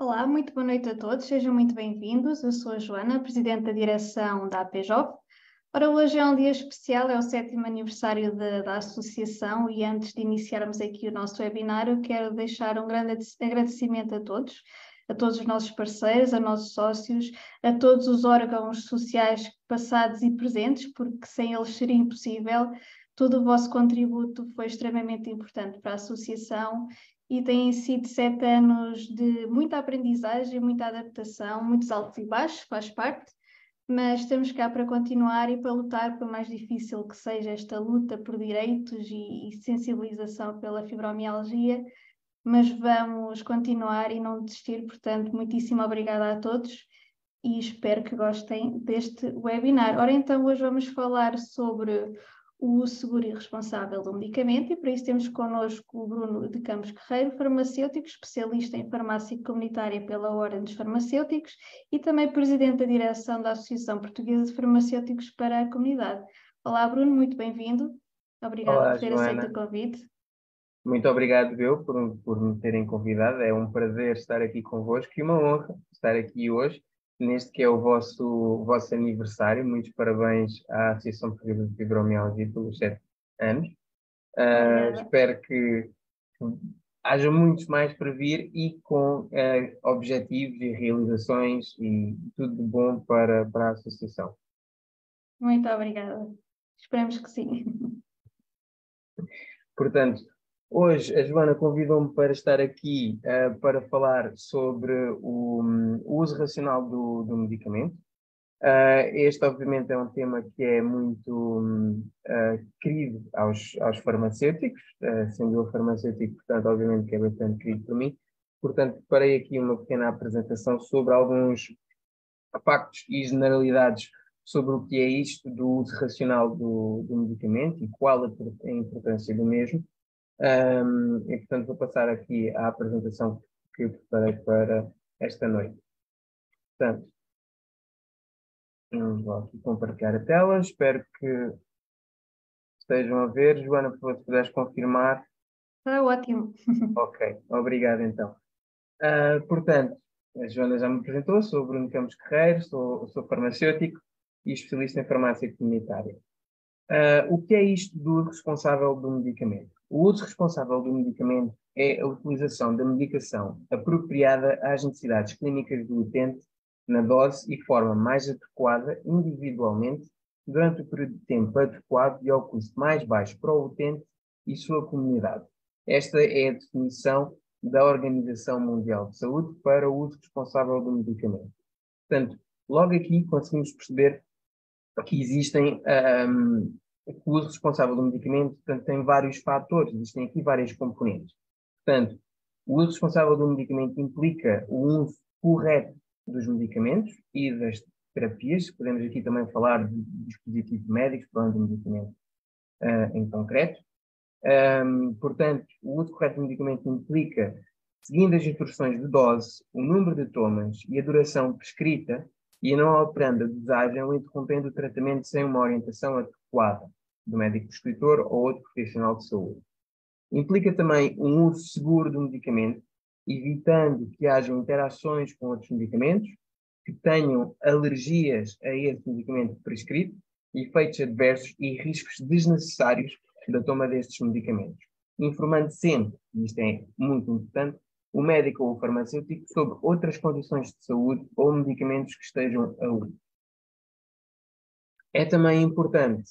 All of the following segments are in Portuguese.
Olá, muito boa noite a todos, sejam muito bem-vindos. Eu sou a Joana, Presidente da Direção da APJOV. Ora, hoje é um dia especial, é o sétimo aniversário de, da Associação e antes de iniciarmos aqui o nosso webinário, quero deixar um grande agradecimento a todos, a todos os nossos parceiros, a nossos sócios, a todos os órgãos sociais passados e presentes, porque sem eles seria impossível. Todo o vosso contributo foi extremamente importante para a Associação e têm sido sete anos de muita aprendizagem, muita adaptação, muitos altos e baixos, faz parte, mas estamos cá para continuar e para lutar, por mais difícil que seja esta luta por direitos e, e sensibilização pela fibromialgia, mas vamos continuar e não desistir, portanto, muitíssimo obrigada a todos e espero que gostem deste webinar. Ora, então, hoje vamos falar sobre o seguro e responsável do medicamento, e para isso temos connosco o Bruno de Campos Guerreiro, farmacêutico, especialista em farmácia comunitária pela Ordem dos Farmacêuticos e também presidente da direção da Associação Portuguesa de Farmacêuticos para a Comunidade. Olá, Bruno, muito bem-vindo. Obrigado Olá, por ter Joana. aceito o convite. Muito obrigado, eu, por, por me terem convidado. É um prazer estar aqui convosco e uma honra estar aqui hoje neste que é o vosso, vosso aniversário. Muitos parabéns à Associação Portuguesa de Fibromialgia pelos sete anos. Uh, espero que, que haja muitos mais para vir e com uh, objetivos e realizações e tudo de bom para, para a Associação. Muito obrigada. Esperamos que sim. Portanto, Hoje a Joana convidou-me para estar aqui uh, para falar sobre o, um, o uso racional do, do medicamento. Uh, este, obviamente, é um tema que é muito um, uh, querido aos, aos farmacêuticos, sendo eu farmacêutico, portanto, obviamente que é bastante querido para mim. Portanto, preparei aqui uma pequena apresentação sobre alguns factos e generalidades sobre o que é isto do uso racional do, do medicamento e qual a importância do mesmo. Um, e, portanto, vou passar aqui a apresentação que eu preparei para esta noite. Portanto, vou aqui compartilhar a tela. Espero que estejam a ver. Joana, por favor, se puderes confirmar. Está ótimo. ok, obrigado então. Uh, portanto, a Joana já me apresentou, sou Bruno Campos Guerreiro, sou, sou farmacêutico e especialista em farmácia comunitária. Uh, o que é isto do responsável do medicamento? O uso responsável do medicamento é a utilização da medicação apropriada às necessidades clínicas do utente na dose e forma mais adequada individualmente durante o período de tempo adequado e ao custo mais baixo para o utente e sua comunidade. Esta é a definição da Organização Mundial de Saúde para o uso responsável do medicamento. Portanto, logo aqui conseguimos perceber que existem um, o uso responsável do medicamento portanto, tem vários fatores, existem aqui várias componentes. Portanto, o uso responsável do medicamento implica o uso correto dos medicamentos e das terapias. Podemos aqui também falar de dispositivos médicos, falando de medicamento uh, em concreto. Um, portanto, o uso correto do medicamento implica, seguindo as instruções de dose, o número de tomas e a duração prescrita, e não alterando a dosagem ou interrompendo o tratamento sem uma orientação adequada do médico prescritor ou outro profissional de saúde. Implica também um uso seguro do medicamento, evitando que hajam interações com outros medicamentos, que tenham alergias a esse medicamento prescrito, efeitos adversos e riscos desnecessários da toma destes medicamentos. Informando sempre, e isto é muito importante, o médico ou o farmacêutico sobre outras condições de saúde ou medicamentos que estejam a uso. É também importante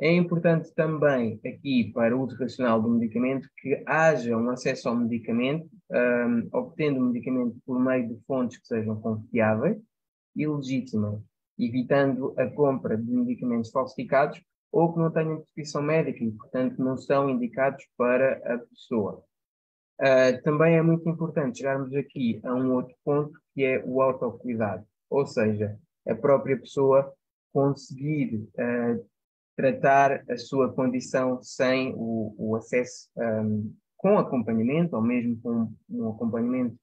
é importante também aqui para o uso racional do medicamento que haja um acesso ao medicamento, um, obtendo o medicamento por meio de fontes que sejam confiáveis e legítimas, evitando a compra de medicamentos falsificados ou que não tenham prescrição médica e, portanto, não são indicados para a pessoa. Uh, também é muito importante chegarmos aqui a um outro ponto que é o autocuidado, ou seja, a própria pessoa conseguir uh, tratar a sua condição sem o, o acesso um, com acompanhamento, ou mesmo com um acompanhamento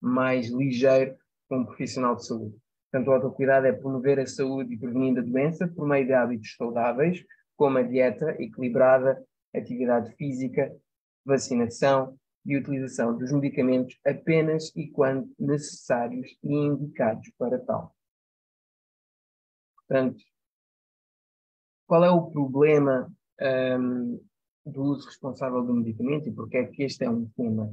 mais ligeiro com um profissional de saúde. Portanto, o autocuidado é promover a saúde e prevenir a doença por meio de hábitos saudáveis, como a dieta equilibrada, atividade física, vacinação, de utilização dos medicamentos apenas e quando necessários e indicados para tal. Portanto, qual é o problema um, do uso responsável do medicamento e porque é que este é um tema?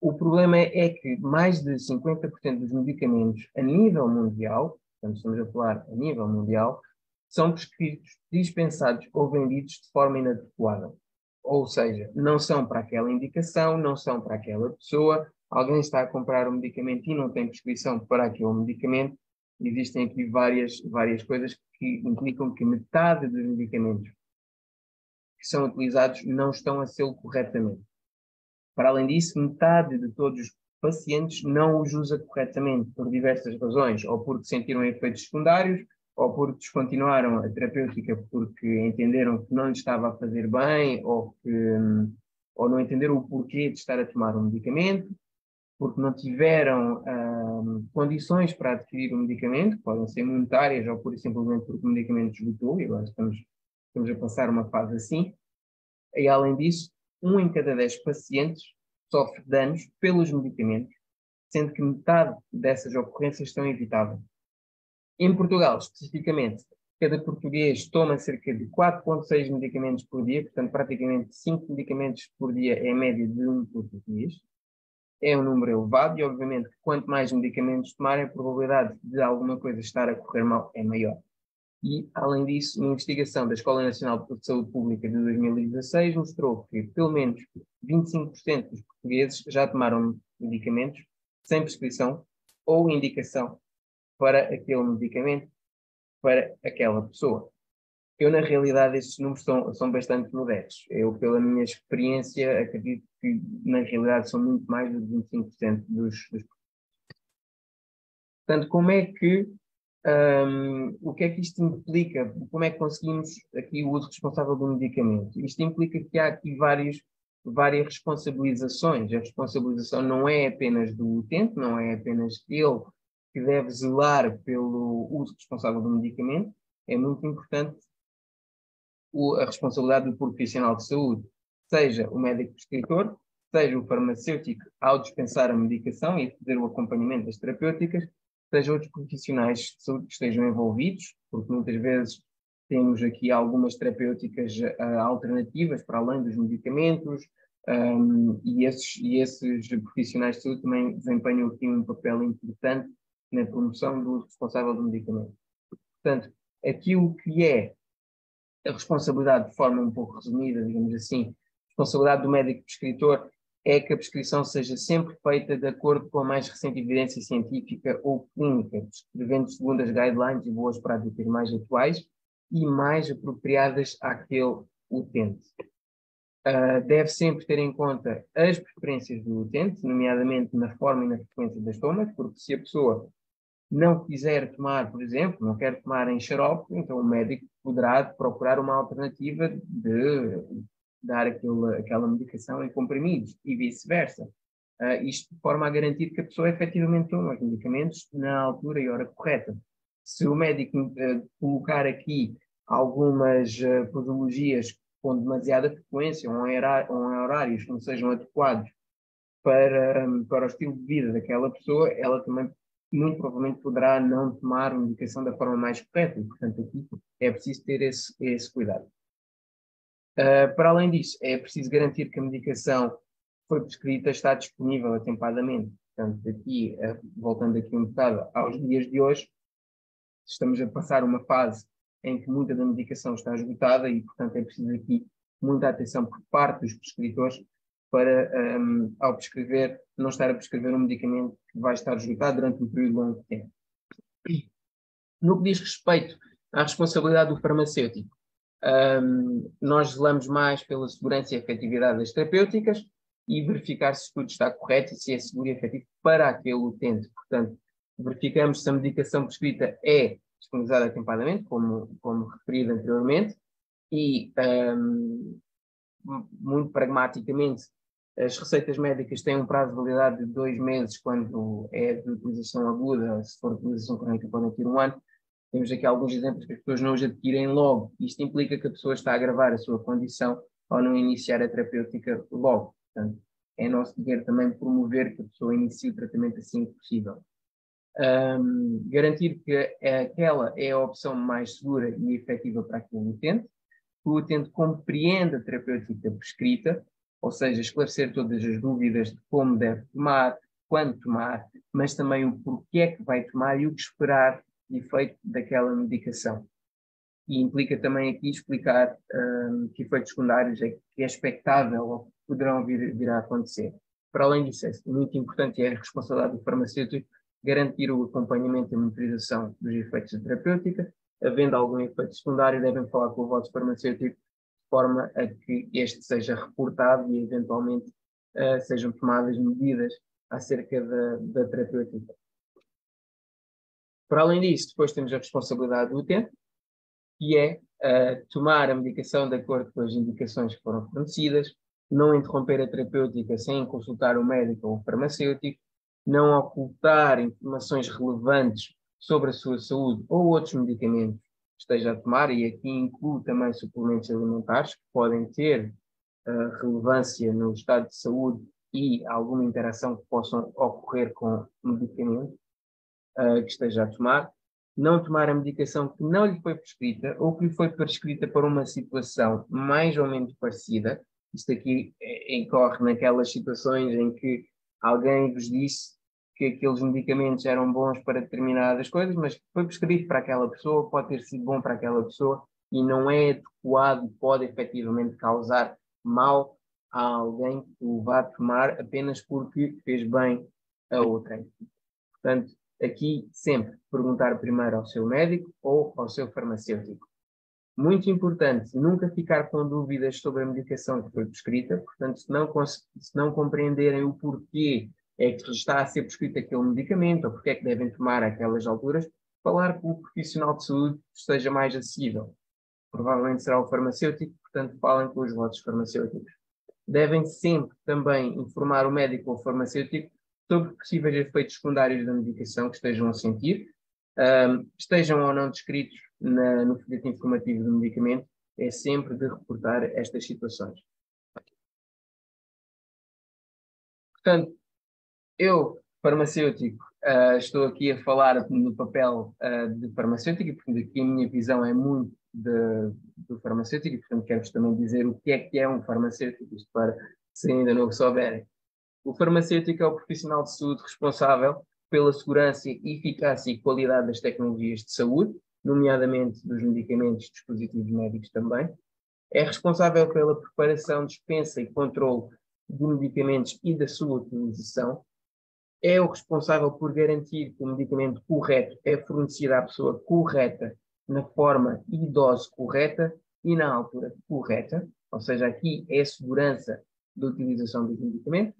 O problema é, é que mais de 50% dos medicamentos a nível mundial, portanto estamos a falar a nível mundial, são prescritos, dispensados ou vendidos de forma inadequada. Ou seja, não são para aquela indicação, não são para aquela pessoa. Alguém está a comprar um medicamento e não tem prescrição para aquele medicamento. Existem aqui várias, várias coisas que implicam que metade dos medicamentos que são utilizados não estão a ser corretamente. Para além disso, metade de todos os pacientes não os usa corretamente por diversas razões, ou porque sentiram efeitos secundários, ou porque descontinuaram a terapêutica porque entenderam que não lhes estava a fazer bem, ou, que, ou não entenderam o porquê de estar a tomar um medicamento, porque não tiveram condições para adquirir o medicamento, podem ser monetárias ou pura e simplesmente porque o medicamento esgotou, e agora estamos, estamos a passar uma fase assim. E além disso, um em cada dez pacientes sofre danos pelos medicamentos, sendo que metade dessas ocorrências estão evitáveis. Em Portugal, especificamente, cada português toma cerca de 4,6 medicamentos por dia, portanto, praticamente 5 medicamentos por dia é a média de um português. É um número elevado e, obviamente, quanto mais medicamentos tomarem, a probabilidade de alguma coisa estar a correr mal é maior. E, além disso, uma investigação da Escola Nacional de Saúde Pública de 2016 mostrou que pelo menos 25% dos portugueses já tomaram medicamentos sem prescrição ou indicação para aquele medicamento, para aquela pessoa. Eu, na realidade, estes números são, são bastante modestos. Eu, pela minha experiência, acredito que, na realidade, são muito mais de 25% dos, dos. Portanto, como é que um, o que é que isto implica? Como é que conseguimos aqui o uso responsável do medicamento? Isto implica que há aqui vários, várias responsabilizações. A responsabilização não é apenas do utente, não é apenas ele que deve zelar pelo uso responsável do medicamento, é muito importante o, a responsabilidade do profissional de saúde, seja o médico prescritor, seja o farmacêutico ao dispensar a medicação e fazer o acompanhamento das terapêuticas, seja outros profissionais de saúde que estejam envolvidos, porque muitas vezes temos aqui algumas terapêuticas uh, alternativas para além dos medicamentos, um, e, esses, e esses profissionais de saúde também desempenham aqui um papel importante na promoção do responsável do medicamento. Portanto, aquilo que é a responsabilidade de forma um pouco resumida, digamos assim, responsabilidade do médico prescritor é que a prescrição seja sempre feita de acordo com a mais recente evidência científica ou clínica, descrevendo segundo as guidelines e boas práticas mais atuais e mais apropriadas àquele utente. Uh, deve sempre ter em conta as preferências do utente, nomeadamente na forma e na frequência das tomas, porque se a pessoa não quiser tomar, por exemplo, não quer tomar em xarope, então o médico poderá procurar uma alternativa de dar aquele, aquela medicação em comprimidos e vice-versa. Uh, isto de forma a garantir que a pessoa efetivamente toma os medicamentos na altura e hora correta. Se o médico uh, colocar aqui algumas uh, posologias com demasiada frequência ou em, horários que não sejam adequados para, para o estilo de vida daquela pessoa, ela também muito provavelmente poderá não tomar uma medicação da forma mais correta. E, portanto, aqui é preciso ter esse, esse cuidado. Uh, para além disso, é preciso garantir que a medicação foi prescrita está disponível atempadamente. Portanto, aqui, uh, voltando aqui um bocado aos dias de hoje, estamos a passar uma fase em que muita da medicação está esgotada e, portanto, é preciso aqui muita atenção por parte dos prescritores para, um, ao prescrever, não estar a prescrever um medicamento que vai estar esgotado durante um período longo de tempo. No que diz respeito à responsabilidade do farmacêutico, um, nós zelamos mais pela segurança e efetividade das terapêuticas e verificar se tudo está correto e se é seguro e efetivo para aquele utente. Portanto, verificamos se a medicação prescrita é disponibilizada atempadamente, como, como referido anteriormente, e um, muito pragmaticamente as receitas médicas têm um prazo de validade de dois meses quando é de utilização aguda, se for de utilização crónica podem ter um ano. Temos aqui alguns exemplos que as pessoas não os adquirem logo. Isto implica que a pessoa está a agravar a sua condição ao não iniciar a terapêutica logo. Portanto, é nosso dever também promover que a pessoa inicie o tratamento assim que possível. Um, garantir que aquela é a opção mais segura e efetiva para aquele utente, que o utente compreenda a terapêutica prescrita, ou seja, esclarecer todas as dúvidas de como deve tomar, quando tomar, mas também o porquê é que vai tomar e o que esperar de efeito daquela medicação. E implica também aqui explicar um, que efeitos secundários é que é expectável ou poderão vir, vir a acontecer. Para além disso, é muito importante é a responsabilidade do farmacêutico garantir o acompanhamento e monitorização dos efeitos da terapêutica. Havendo algum efeito secundário, devem falar com o vosso farmacêutico forma a que este seja reportado e, eventualmente, uh, sejam tomadas medidas acerca da, da terapêutica. Para além disso, depois temos a responsabilidade do utente, que é uh, tomar a medicação de acordo com as indicações que foram fornecidas, não interromper a terapêutica sem consultar o médico ou o farmacêutico, não ocultar informações relevantes sobre a sua saúde ou outros medicamentos esteja a tomar, e aqui incluo também suplementos alimentares que podem ter uh, relevância no estado de saúde e alguma interação que possam ocorrer com medicamento uh, que esteja a tomar. Não tomar a medicação que não lhe foi prescrita ou que lhe foi prescrita para uma situação mais ou menos parecida. Isto aqui eh, incorre naquelas situações em que alguém vos disse que aqueles medicamentos eram bons para determinadas coisas, mas foi prescrito para aquela pessoa, pode ter sido bom para aquela pessoa e não é adequado, pode efetivamente causar mal a alguém que o vá tomar apenas porque fez bem a outra. Portanto, aqui sempre perguntar primeiro ao seu médico ou ao seu farmacêutico. Muito importante, nunca ficar com dúvidas sobre a medicação que foi prescrita, portanto, se não, se não compreenderem o porquê é que está a ser prescrito aquele medicamento ou porque é que devem tomar aquelas alturas, falar com o profissional de saúde que esteja mais acessível. Provavelmente será o farmacêutico, portanto, falem com os vossos farmacêuticos. Devem sempre também informar o médico ou o farmacêutico sobre possíveis efeitos secundários da medicação que estejam a sentir, um, estejam ou não descritos na, no folheto informativo do medicamento, é sempre de reportar estas situações. Portanto, eu, farmacêutico, uh, estou aqui a falar no papel uh, de farmacêutico, e aqui a minha visão é muito de, do farmacêutico, e portanto quero-vos também dizer o que é que é um farmacêutico, isto para se ainda não souberem. O farmacêutico é o profissional de saúde responsável pela segurança, eficácia e qualidade das tecnologias de saúde, nomeadamente dos medicamentos e dispositivos médicos também. É responsável pela preparação, dispensa e controle de medicamentos e da sua utilização. É o responsável por garantir que o medicamento correto é fornecido à pessoa correta, na forma e dose correta e na altura correta. Ou seja, aqui é a segurança da utilização dos medicamentos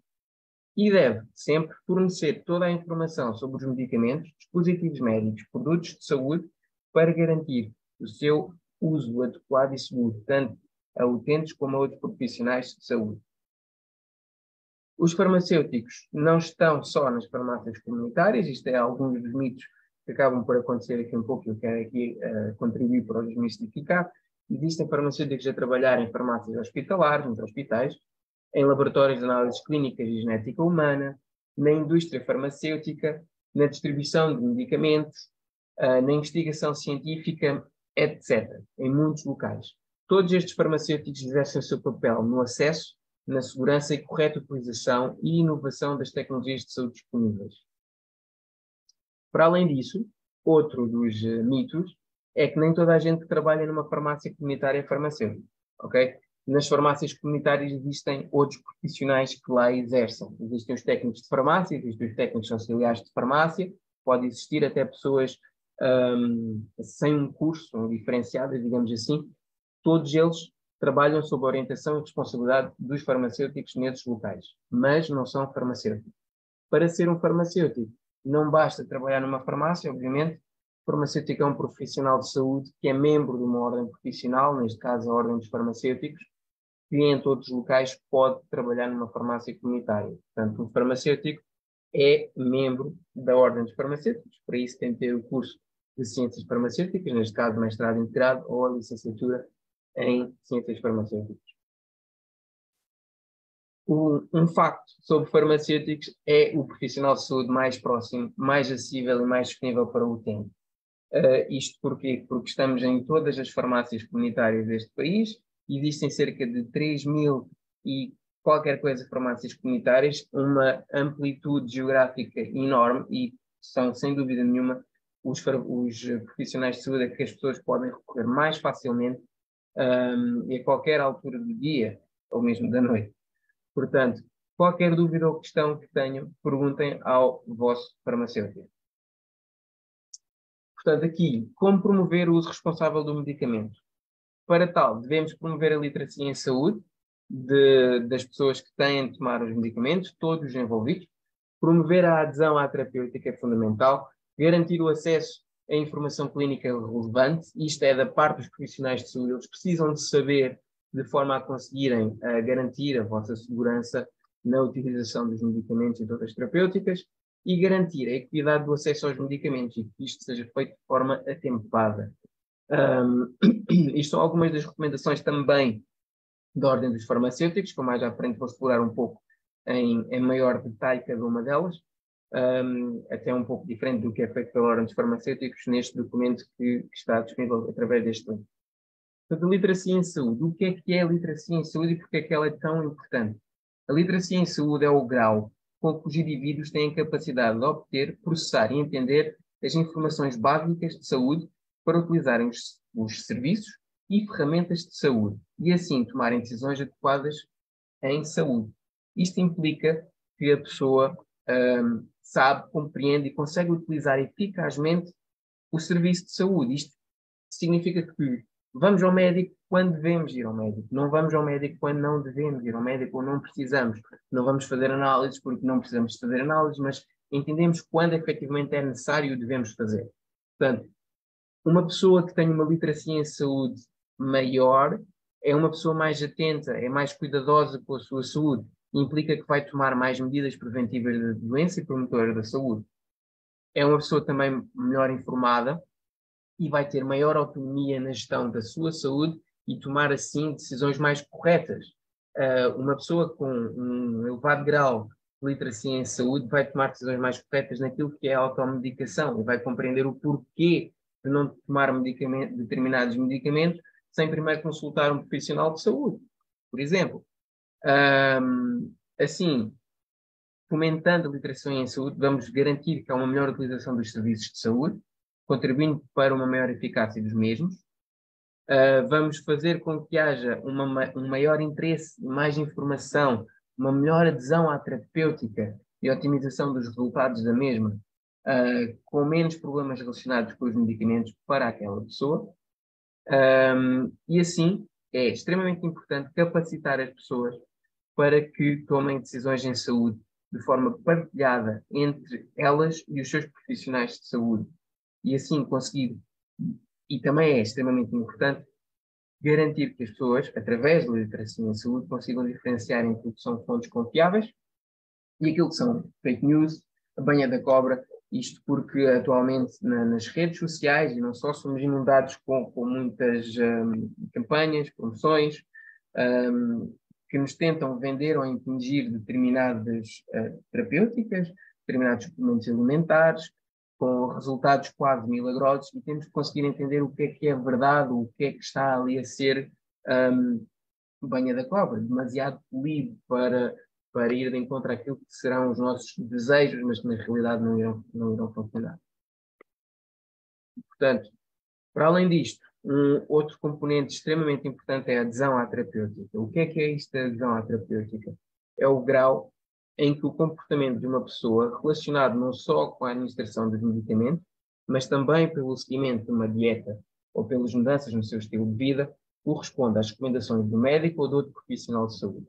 e deve sempre fornecer toda a informação sobre os medicamentos, dispositivos médicos, produtos de saúde, para garantir o seu uso adequado e seguro, tanto a utentes como a outros profissionais de saúde. Os farmacêuticos não estão só nas farmácias comunitárias, isto é alguns dos mitos que acabam por acontecer aqui um pouco, eu quero aqui uh, contribuir para os desmistificar. Existem farmacêuticos a trabalhar em farmácias hospitalares, nos hospitais, em laboratórios de análise clínicas e genética humana, na indústria farmacêutica, na distribuição de medicamentos, uh, na investigação científica, etc., em muitos locais. Todos estes farmacêuticos exercem o seu papel no acesso, na segurança e correta utilização e inovação das tecnologias de saúde disponíveis. Para além disso, outro dos uh, mitos é que nem toda a gente que trabalha numa farmácia comunitária é farmacêutico, ok? nas farmácias comunitárias existem outros profissionais que lá exercem. Existem os técnicos de farmácia, existem os técnicos auxiliares de farmácia, pode existir até pessoas um, sem um curso, diferenciadas, digamos assim. Todos eles trabalham sob a orientação e responsabilidade dos farmacêuticos nesses locais, mas não são farmacêuticos. Para ser um farmacêutico, não basta trabalhar numa farmácia, obviamente. O farmacêutico é um profissional de saúde que é membro de uma ordem profissional, neste caso a Ordem dos Farmacêuticos, que em todos os locais pode trabalhar numa farmácia comunitária. Portanto, um farmacêutico é membro da Ordem dos Farmacêuticos, para isso tem que ter o curso de Ciências Farmacêuticas, neste caso mestrado integrado, ou a licenciatura em Ciências Farmacêuticas. um, facto sobre farmacêuticos é o profissional de saúde mais próximo, mais acessível e mais disponível para o tempo. Uh, isto porquê? Porque estamos em todas as farmácias comunitárias deste país, existem cerca de 3 mil e qualquer coisa farmácias comunitárias, uma amplitude geográfica enorme e são, sem dúvida nenhuma, os, os profissionais de saúde a que as pessoas podem recorrer mais facilmente um, e a qualquer altura do dia ou mesmo da noite. Portanto, qualquer dúvida ou questão que tenham, perguntem ao vosso farmacêutico. Portanto, aqui, como promover o uso responsável do medicamento? Para tal, devemos promover a literacia em saúde de, das pessoas que têm de tomar os medicamentos, todos os envolvidos. Promover a adesão à terapêutica é fundamental. Garantir o acesso a informação clínica relevante, isto é da parte dos profissionais de saúde, eles precisam de saber de forma a conseguirem uh, garantir a vossa segurança na utilização dos medicamentos e de outras terapêuticas e garantir a equidade do acesso aos medicamentos e que isto seja feito de forma atempada. Um, isto são algumas das recomendações também da ordem dos farmacêuticos, que mais à frente vou explorar um pouco em, em maior detalhe cada uma delas, um, até um pouco diferente do que é feito pela ordem dos farmacêuticos neste documento que, que está disponível através deste link. Portanto, a literacia em saúde. O que é que é a literacia em saúde e porque é que ela é tão importante? A literacia em saúde é o grau com que os indivíduos têm capacidade de obter, processar e entender as informações básicas de saúde para utilizarem os, os serviços e ferramentas de saúde e assim tomarem decisões adequadas em saúde. Isto implica que a pessoa um, sabe, compreende e consegue utilizar eficazmente o serviço de saúde. Isto significa que Vamos ao médico quando devemos ir ao médico. Não vamos ao médico quando não devemos ir ao médico ou não precisamos. Não vamos fazer análises porque não precisamos fazer análises, mas entendemos quando efetivamente é necessário e devemos fazer. Portanto, uma pessoa que tem uma literacia em saúde maior é uma pessoa mais atenta, é mais cuidadosa com a sua saúde. Implica que vai tomar mais medidas preventivas da doença e promotoras da saúde. É uma pessoa também melhor informada, e vai ter maior autonomia na gestão da sua saúde e tomar assim decisões mais corretas. Uh, uma pessoa com um elevado grau de literacia em saúde vai tomar decisões mais corretas naquilo que é a automedicação e vai compreender o porquê de não tomar medicamento, determinados medicamentos sem primeiro consultar um profissional de saúde, por exemplo. Um, assim, fomentando a literacia em saúde, vamos garantir que há uma melhor utilização dos serviços de saúde, contribuindo para uma maior eficácia dos mesmos. Uh, vamos fazer com que haja uma, um maior interesse, mais informação, uma melhor adesão à terapêutica e otimização dos resultados da mesma, uh, com menos problemas relacionados com os medicamentos para aquela pessoa. Um, e assim, é extremamente importante capacitar as pessoas para que tomem decisões em saúde de forma partilhada entre elas e os seus profissionais de saúde. E assim conseguir, e também é extremamente importante, garantir que as pessoas, através da literacia em saúde, consigam diferenciar entre o que são fontes confiáveis e aquilo que são fake news, a banha da cobra, isto porque atualmente na, nas redes sociais, e não só, somos inundados com, com muitas um, campanhas, promoções, um, que nos tentam vender ou impingir determinadas uh, terapêuticas, determinados suplementos alimentares, com resultados quase milagrosos e temos que conseguir entender o que é que é verdade, o que é que está ali a ser um, banha da cobra, demasiado polido para, para ir de encontro àquilo que serão os nossos desejos, mas que na realidade não irão, não irão funcionar. Portanto, para além disto, um outro componente extremamente importante é a adesão à terapêutica. O que é que é isto da adesão à terapêutica? É o grau em que o comportamento de uma pessoa, relacionado não só com a administração dos medicamentos, mas também pelo seguimento de uma dieta ou pelas mudanças no seu estilo de vida, corresponde às recomendações do médico ou de outro profissional de saúde.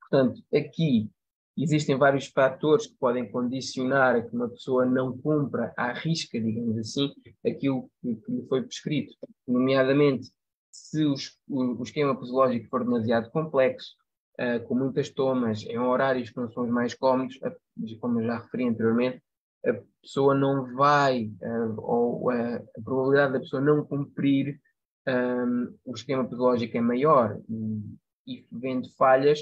Portanto, aqui existem vários fatores que podem condicionar a que uma pessoa não cumpra à risca, digamos assim, aquilo que, lhe foi prescrito, nomeadamente se os, o, o esquema posológico for demasiado complexo, uh, com muitas tomas, em horários que não são os mais cómodos, como eu já referi anteriormente, a pessoa não vai, uh, ou uh, a probabilidade da pessoa não cumprir um, o esquema pedagógico é maior. E, e vendo falhas,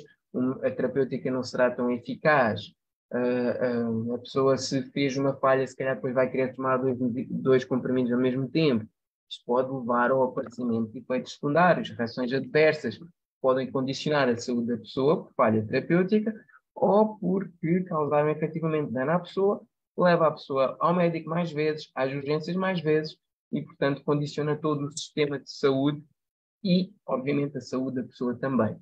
a terapêutica não será tão eficaz, uh, uh, a pessoa se fez uma falha, se calhar depois vai querer tomar dois, dois comprimidos ao mesmo tempo. Isto pode levar ao aparecimento de efeitos secundários, reações adversas, podem condicionar a saúde da pessoa por falha terapêutica ou porque causaram efetivamente dano à pessoa, leva a pessoa ao médico mais vezes, às urgências mais vezes e, portanto, condiciona todo o sistema de saúde e, obviamente, a saúde da pessoa também.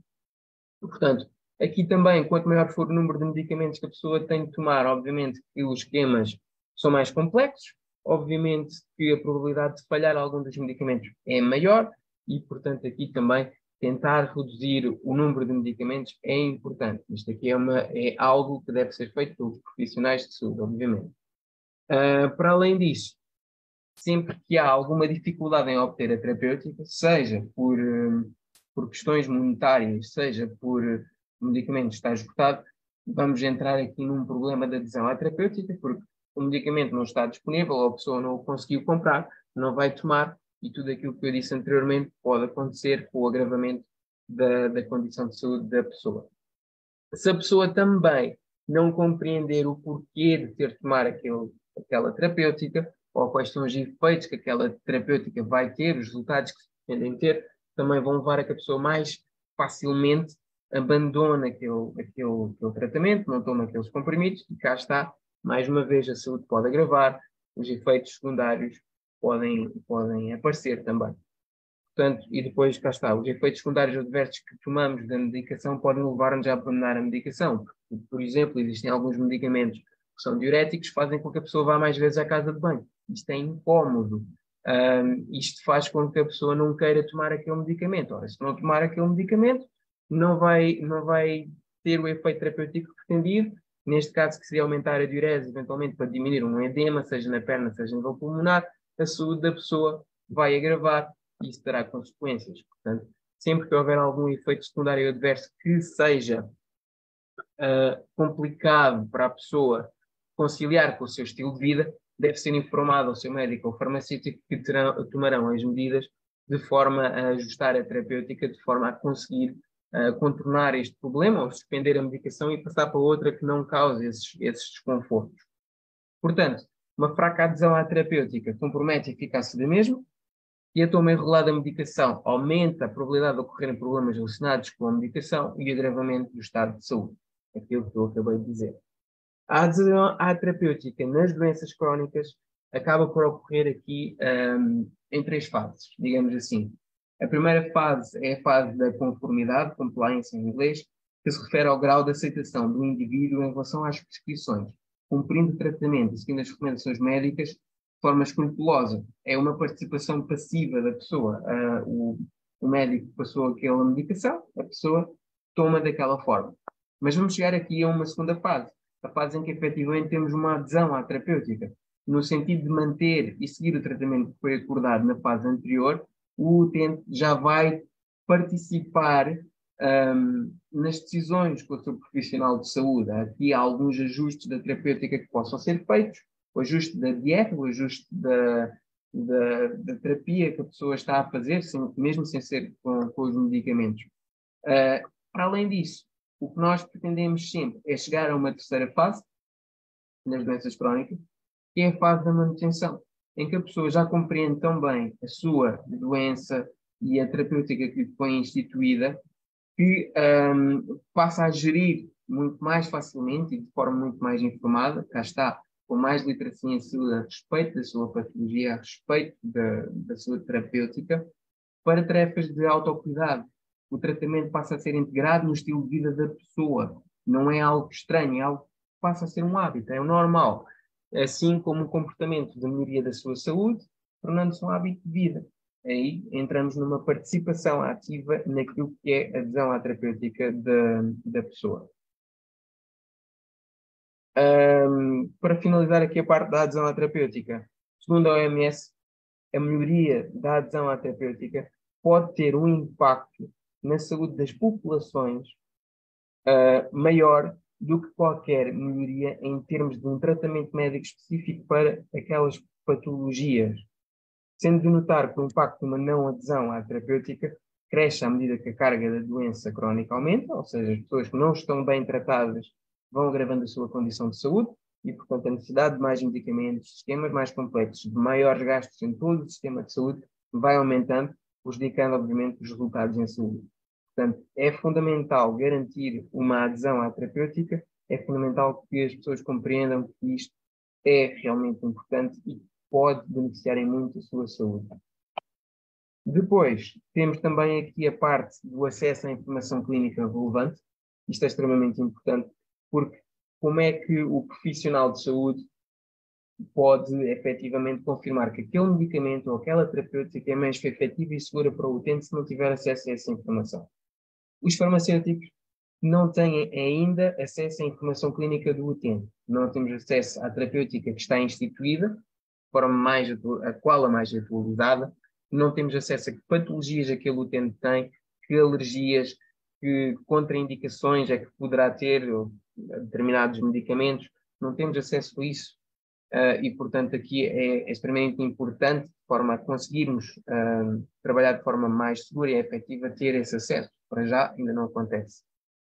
Portanto, aqui também, quanto maior for o número de medicamentos que a pessoa tem de tomar, obviamente que os esquemas são mais complexos, obviamente que a probabilidade de falhar algum dos medicamentos é maior e, portanto, aqui também tentar reduzir o número de medicamentos é importante. Isto aqui é, uma, é algo que deve ser feito pelos profissionais de saúde, obviamente. Uh, para além disso, sempre que há alguma dificuldade em obter a terapêutica, seja por, uh, por questões monetárias, seja por medicamento estar esgotado, vamos entrar aqui num problema de adesão à terapêutica, porque o medicamento não está disponível, ou a pessoa não o conseguiu comprar, não vai tomar, e tudo aquilo que eu disse anteriormente pode acontecer com o agravamento da, da condição de saúde da pessoa. Se a pessoa também não compreender o porquê de ter de tomar aquele, aquela terapêutica, ou quais são os efeitos que aquela terapêutica vai ter, os resultados que se pretendem ter, também vão levar a que a pessoa mais facilmente abandone aquele, aquele, aquele tratamento, não toma aqueles comprimidos, e cá está, mais uma vez, a saúde pode agravar, os efeitos secundários podem, podem aparecer também. Portanto, e depois cá está, os efeitos secundários adversos que tomamos da medicação podem levar-nos a abandonar a medicação. Por exemplo, existem alguns medicamentos que são diuréticos, fazem com que a pessoa vá mais vezes à casa de banho. Isto é incómodo. Um, isto faz com que a pessoa não queira tomar aquele medicamento. Ora, se não tomar aquele medicamento, não vai, não vai ter o efeito terapêutico pretendido. Neste caso, que seria aumentar a diurese, eventualmente para diminuir um edema, seja na perna, seja no nível pulmonar, a saúde da pessoa vai agravar e isso terá consequências. Portanto, sempre que houver algum efeito secundário adverso que seja uh, complicado para a pessoa conciliar com o seu estilo de vida, deve ser informado ao seu médico ou farmacêutico que terão, tomarão as medidas de forma a ajustar a terapêutica, de forma a conseguir contornar este problema ou suspender a medicação e passar para outra que não cause esses, esses desconfortos. Portanto, uma fraca adesão à terapêutica compromete a eficácia da mesma e a toma irregulada da medicação aumenta a probabilidade de ocorrerem problemas relacionados com a medicação e agravamento do estado de saúde. Aquilo que eu acabei de dizer. A adesão à terapêutica nas doenças crónicas acaba por ocorrer aqui um, em três fases, digamos assim. A primeira fase é a fase da conformidade, compliance em inglês, que se refere ao grau de aceitação do indivíduo em relação às prescrições cumprindo tratamento e seguindo as recomendações médicas de forma escrupulosa. É uma participação passiva da pessoa. Uh, o, o médico passou aquela medicação, a pessoa toma daquela forma. Mas vamos chegar aqui a uma segunda fase, a fase em que efetivamente temos uma adesão à terapêutica, no sentido de manter e seguir o tratamento que foi acordado na fase anterior, o utente já vai participar um, nas decisões com o seu profissional de saúde, aqui há alguns ajustes da terapêutica que possam ser feitos, o ajuste da dieta, o ajuste da, da, da terapia que a pessoa está a fazer, sem, mesmo sem ser com, com os medicamentos. Uh, para além disso, o que nós pretendemos sempre é chegar a uma terceira fase, nas doenças crónicas, que é a fase da manutenção, em que a pessoa já compreende tão bem a sua doença e a terapêutica que foi instituída, que um, passa a gerir muito mais facilmente e de forma muito mais informada, cá está, com mais literacia em saúde a respeito da sua patologia, a respeito da, da sua terapêutica, para tarefas de autocuidado. O tratamento passa a ser integrado no estilo de vida da pessoa, não é algo estranho, é algo que passa a ser um hábito, é o normal. Assim como o comportamento de melhoria da sua saúde, tornando-se um hábito de vida aí entramos numa participação ativa naquilo que é a adesão à terapêutica da, da pessoa. Um, para finalizar aqui a parte da adesão à terapêutica, segundo a OMS, a melhoria da adesão à terapêutica pode ter um impacto na saúde das populações uh, maior do que qualquer melhoria em termos de um tratamento médico específico para aquelas patologias sendo de notar que o impacto de uma não adesão à terapêutica cresce à medida que a carga da doença crónica aumenta, ou seja, as pessoas que não estão bem tratadas vão agravando a sua condição de saúde e, portanto, a necessidade de mais medicamentos, sistemas mais complexos, de maiores gastos em todo o sistema de saúde vai aumentando, prejudicando, obviamente, os resultados em saúde. Portanto, é fundamental garantir uma adesão à terapêutica, é fundamental que as pessoas compreendam que isto é realmente importante e pode beneficiar em muito a sua saúde. Depois, temos também aqui a parte do acesso à informação clínica relevante. Isto é extremamente importante, porque como é que o profissional de saúde pode efetivamente confirmar que aquele medicamento ou aquela terapêutica é mais efetiva e segura para o utente se não tiver acesso a essa informação? Os farmacêuticos não têm ainda acesso à informação clínica do utente. Não temos acesso à terapêutica que está instituída, forma mais, a qual a mais atualizada. Não temos acesso a que patologias aquele utente tem, que alergias, que contraindicações é que poderá ter, ou determinados medicamentos. Não temos acesso a isso. Uh, e, portanto, aqui é, é, extremamente importante, de forma a conseguirmos uh, trabalhar de forma mais segura e efetiva, ter esse acesso. Para já ainda não acontece.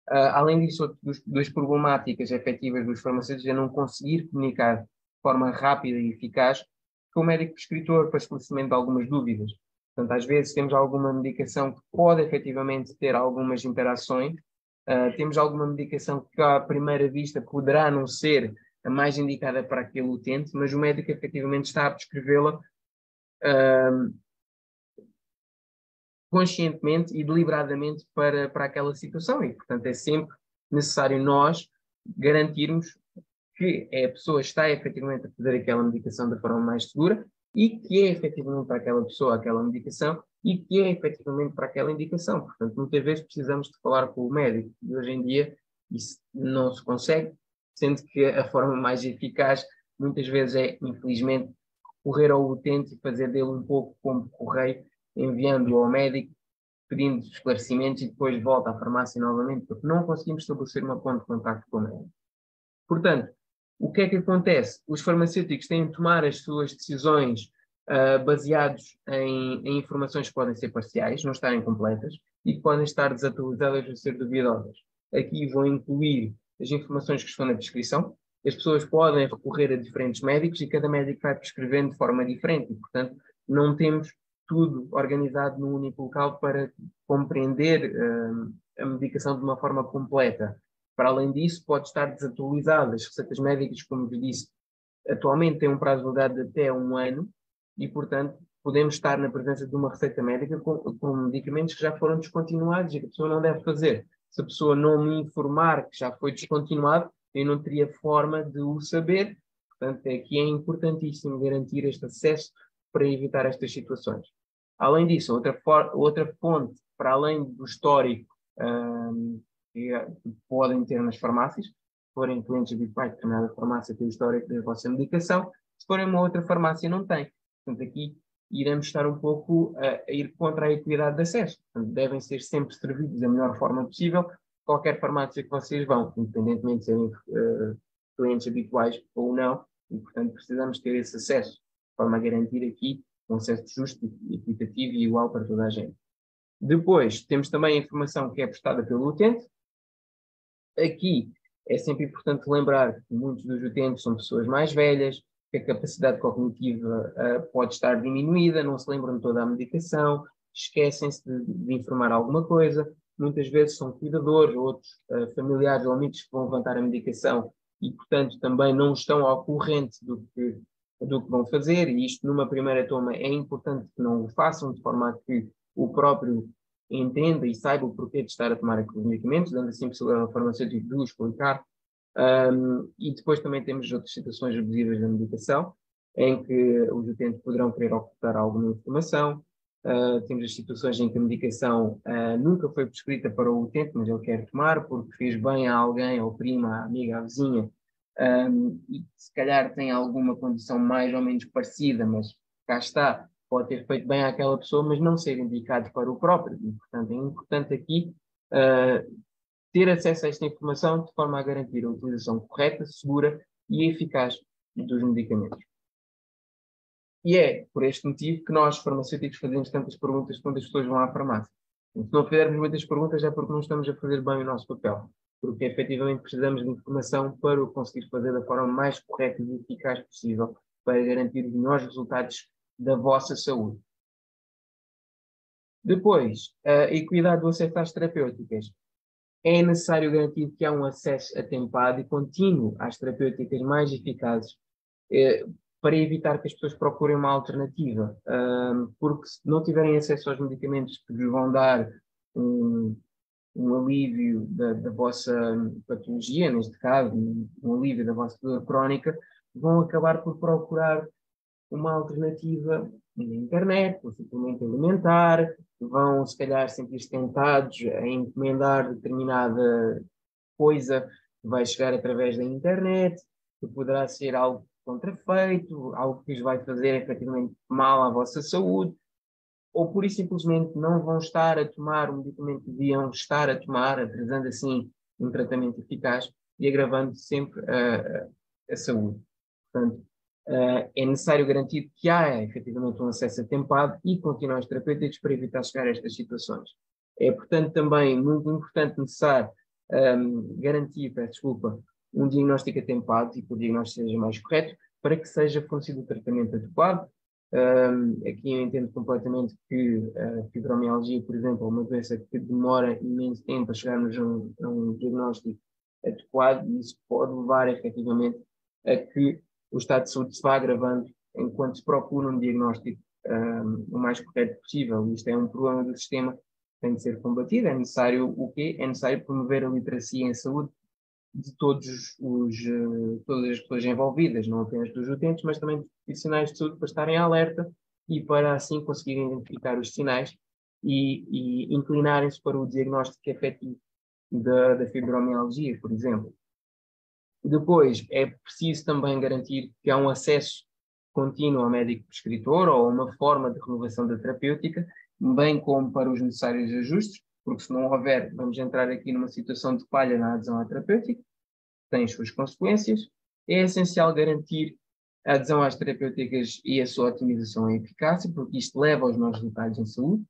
Uh, além disso, dos, duas problemáticas efetivas dos farmacêuticos é não conseguir comunicar de forma rápida e eficaz com o médico prescritor para esclarecimento de algumas dúvidas. Portanto, às vezes temos alguma medicação que pode efetivamente ter algumas interações, uh, temos alguma medicação que à primeira vista poderá não ser a mais indicada para aquele utente, mas o médico efetivamente está a prescrevê-la uh, conscientemente e deliberadamente para, para aquela situação e, portanto, é sempre necessário nós garantirmos que a pessoa está efetivamente a fazer aquela medicação da forma mais segura e que é efetivamente para aquela pessoa aquela medicação e que é efetivamente para aquela indicação. Portanto, muitas vezes precisamos de falar com o médico e hoje em dia isso não se consegue, sendo que a forma mais eficaz muitas vezes é, infelizmente, correr ao utente e fazer dele um pouco como correio enviando-o ao médico, pedindo esclarecimentos e depois volta à farmácia novamente, porque não conseguimos estabelecer uma ponte de contato com o médico. Portanto, o que é que acontece? Os farmacêuticos têm de tomar as suas decisões uh, baseados em, em, informações que podem ser parciais, não estarem completas, e que podem estar desatualizadas ou ser duvidosas. Aqui vão incluir as informações que estão na descrição. As pessoas podem recorrer a diferentes médicos e cada médico vai prescrevendo de forma diferente, e, portanto, não temos tudo organizado num único local para compreender uh, a medicação de uma forma completa. Para além disso, pode estar desatualizada. As receitas médicas, como vos disse, atualmente têm um prazo de validade de até um ano e, portanto, podemos estar na presença de uma receita médica com, com medicamentos que já foram descontinuados e que a pessoa não deve fazer. Se a pessoa não me informar que já foi descontinuado, eu não teria forma de o saber. Portanto, aqui é importantíssimo garantir este acesso para evitar estas situações. Além disso, outra, for, outra fonte, para além do histórico um, que, que, podem ter nas farmácias, se forem clientes habituais de determinada farmácia, tem o histórico da vossa medicação, se forem uma outra farmácia, não tem. Portanto, aqui iremos estar um pouco a, a ir contra a equidade de acesso. Portanto, devem ser sempre servidos da melhor forma possível, qualquer farmácia que vocês vão, independentemente de serem uh, clientes habituais ou não, e, portanto, precisamos ter esse acesso, de forma a garantir aqui um acesso justo, equitativo e igual para toda a gente. Depois, temos também a informação que é prestada pelo utente. Aqui é sempre importante lembrar que muitos dos utentes são pessoas mais velhas, que a capacidade cognitiva uh, pode estar diminuída, não se lembram de toda a medicação, esquecem-se de, de, informar alguma coisa. Muitas vezes são cuidadores, outros uh, familiares ou amigos que vão levantar a medicação e, portanto, também não estão ao corrente do que do que vão fazer, e isto numa primeira toma é importante que não o façam, de forma a que o próprio entenda e saiba o porquê de estar a tomar aqueles medicamentos, dando assim possibilidade ao farmacêutico de o explicar. Um, e depois também temos outras situações abusivas da medicação, em que os utentes poderão querer ocultar alguma informação. Uh, temos as situações em que a medicação uh, nunca foi prescrita para o utente, mas ele quer tomar porque fez bem a alguém, ao prima, à amiga, à vizinha, um, e se calhar tem alguma condição mais ou menos parecida, mas cá está, pode ter feito bem àquela pessoa, mas não ser indicado para o próprio. E, portanto, é importante aqui uh, ter acesso a esta informação de forma a garantir a utilização correta, segura e eficaz dos medicamentos. E é por este motivo que nós, farmacêuticos, fazemos tantas perguntas quando as pessoas vão à farmácia. Se não fizermos muitas perguntas é porque não estamos a fazer bem o nosso papel, porque efetivamente precisamos de informação para o conseguir fazer da forma mais correta e eficaz possível para garantir os melhores resultados da vossa saúde. Depois, a equidade do acesso às terapêuticas. É necessário garantir que há um acesso atempado e contínuo às terapêuticas mais eficazes eh, para evitar que as pessoas procurem uma alternativa, porque se não tiverem acesso aos medicamentos que lhes vão dar um, um alívio da, da, vossa patologia, neste caso, um alívio da vossa dor crónica, vão acabar por procurar uma alternativa na internet, o suplemento alimentar, vão se calhar sentir-se tentados a encomendar determinada coisa que vai chegar através da internet, que poderá ser algo contrafeito, algo que lhes vai fazer efetivamente mal à vossa saúde, ou por simplesmente não vão estar a tomar o medicamento que deviam estar a tomar, atrasando assim um tratamento eficaz e agravando sempre a, a saúde. Portanto, é necessário garantir que há efetivamente um acesso atempado e continuar terapêuticos para evitar chegar a estas situações. É, portanto, também muito importante necessário um, garantir, peço desculpa, um diagnóstico atempado e que o diagnóstico seja mais correto para que seja fornecido o tratamento adequado. Um, aqui eu entendo completamente que a fibromialgia, por exemplo, é uma doença que demora imenso tempo a chegarmos a um, a um diagnóstico adequado e isso pode levar efetivamente a que o estado de saúde se vá agravando enquanto se procura um diagnóstico um, o mais correto possível. Isto é um problema do sistema que tem de ser combatido. É necessário o quê? É necessário promover a literacia em saúde de todos os, uh, todas as pessoas envolvidas, não apenas dos utentes, mas também dos profissionais de saúde, para estarem alerta e para assim conseguirem identificar os sinais e, e inclinarem-se para o diagnóstico efetivo da, da fibromialgia, por exemplo. Depois, é preciso também garantir que há um acesso contínuo ao médico prescritor ou uma forma de renovação da terapêutica, bem como para os necessários ajustes, porque se não houver, vamos entrar aqui numa situação de falha na adesão à terapêutica, tem as suas consequências. É essencial garantir a adesão às terapêuticas e a sua otimização e eficácia, porque isto leva aos nossos resultados em saúde.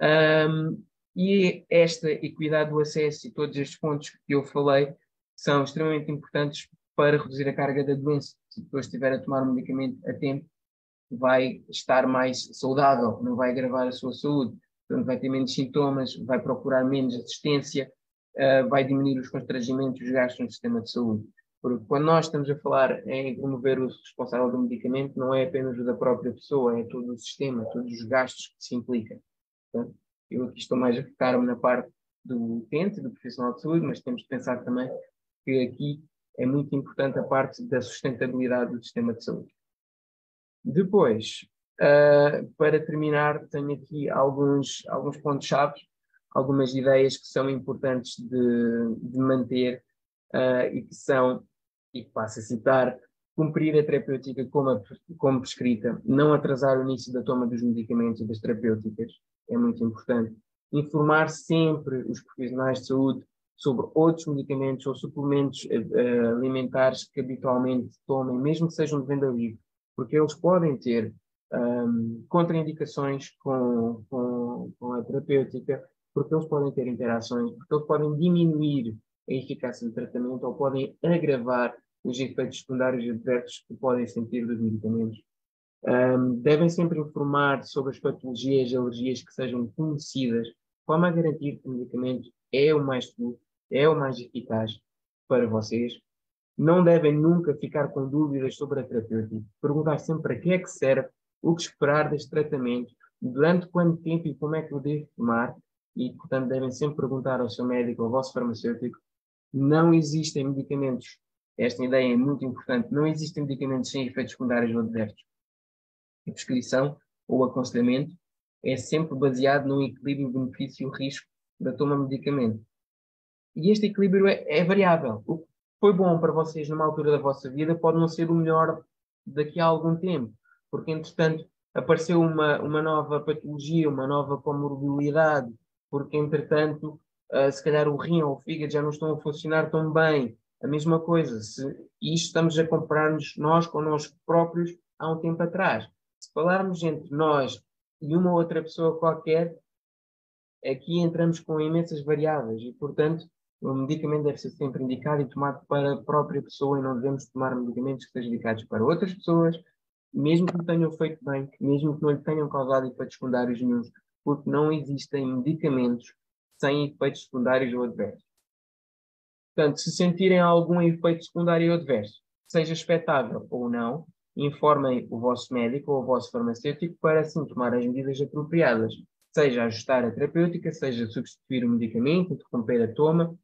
Um, e esta equidade do acesso e todos estes pontos que eu falei são extremamente importantes para reduzir a carga da doença. Se depois estiver a tomar um medicamento a tempo, vai estar mais saudável, não vai agravar a sua saúde, portanto vai ter menos sintomas, vai procurar menos assistência, uh, vai diminuir os constrangimentos, os gastos no sistema de saúde. Porque quando nós estamos a falar em promover o responsável do medicamento, não é apenas o da própria pessoa, é todo o sistema, todos os gastos que se implicam. Portanto, eu aqui estou mais a focar-me na parte do utente, do profissional de saúde, mas temos de pensar também que aqui é muito importante a parte da sustentabilidade do sistema de saúde. Depois, uh, para terminar, tenho aqui alguns, alguns pontos-chave, algumas ideias que são importantes de, de manter uh, e que são, e passo a citar, cumprir a terapêutica como, como prescrita, não atrasar o início da toma dos medicamentos e das terapêuticas, é muito importante. Informar sempre os profissionais de saúde sobre outros medicamentos ou suplementos uh, alimentares que habitualmente tomem, mesmo que sejam de venda livre, porque eles podem ter um, contraindicações com, com, com, a terapêutica, porque eles podem ter interações, porque eles podem diminuir a eficácia do tratamento ou podem agravar os efeitos secundários adversos que podem sentir dos medicamentos. Um, devem sempre informar sobre as patologias e alergias que sejam conhecidas, forma a garantir que o medicamento é o mais seguro é o mais eficaz para vocês. Não devem nunca ficar com dúvidas sobre a terapêutica. Perguntar sempre para que é que serve, o que esperar deste tratamento, durante quanto tempo e como é que eu devo tomar. E, portanto, devem sempre perguntar ao seu médico, ao vosso farmacêutico. Não existem medicamentos, esta ideia é muito importante, não existem medicamentos sem efeitos secundários ou adversos. A prescrição ou aconselhamento é sempre baseado num equilíbrio benefício-risco da toma de medicamento. E este equilíbrio é, é variável. O que foi bom para vocês numa altura da vossa vida pode não ser o melhor daqui a algum tempo, porque entretanto apareceu uma, uma nova patologia, uma nova comorbilidade, porque entretanto uh, se calhar o rim ou o fígado já não estão a funcionar tão bem. A mesma coisa, se isto estamos a comparar-nos nós connosco próprios há um tempo atrás. Se falarmos entre nós e uma outra pessoa qualquer, aqui entramos com imensas variáveis e, portanto, o medicamento deve ser sempre indicado e tomado para a própria pessoa e não devemos tomar medicamentos que sejam indicados para outras pessoas, mesmo que tenham feito bem, mesmo que não lhe tenham causado efeitos secundários nenhums, porque não existem medicamentos sem efeitos secundários ou adversos. Portanto, se sentirem algum efeito secundário ou adverso, seja expectável ou não, informem o vosso médico ou o vosso farmacêutico para assim tomar as medidas apropriadas, seja ajustar a terapêutica, seja substituir o medicamento, interromper a toma.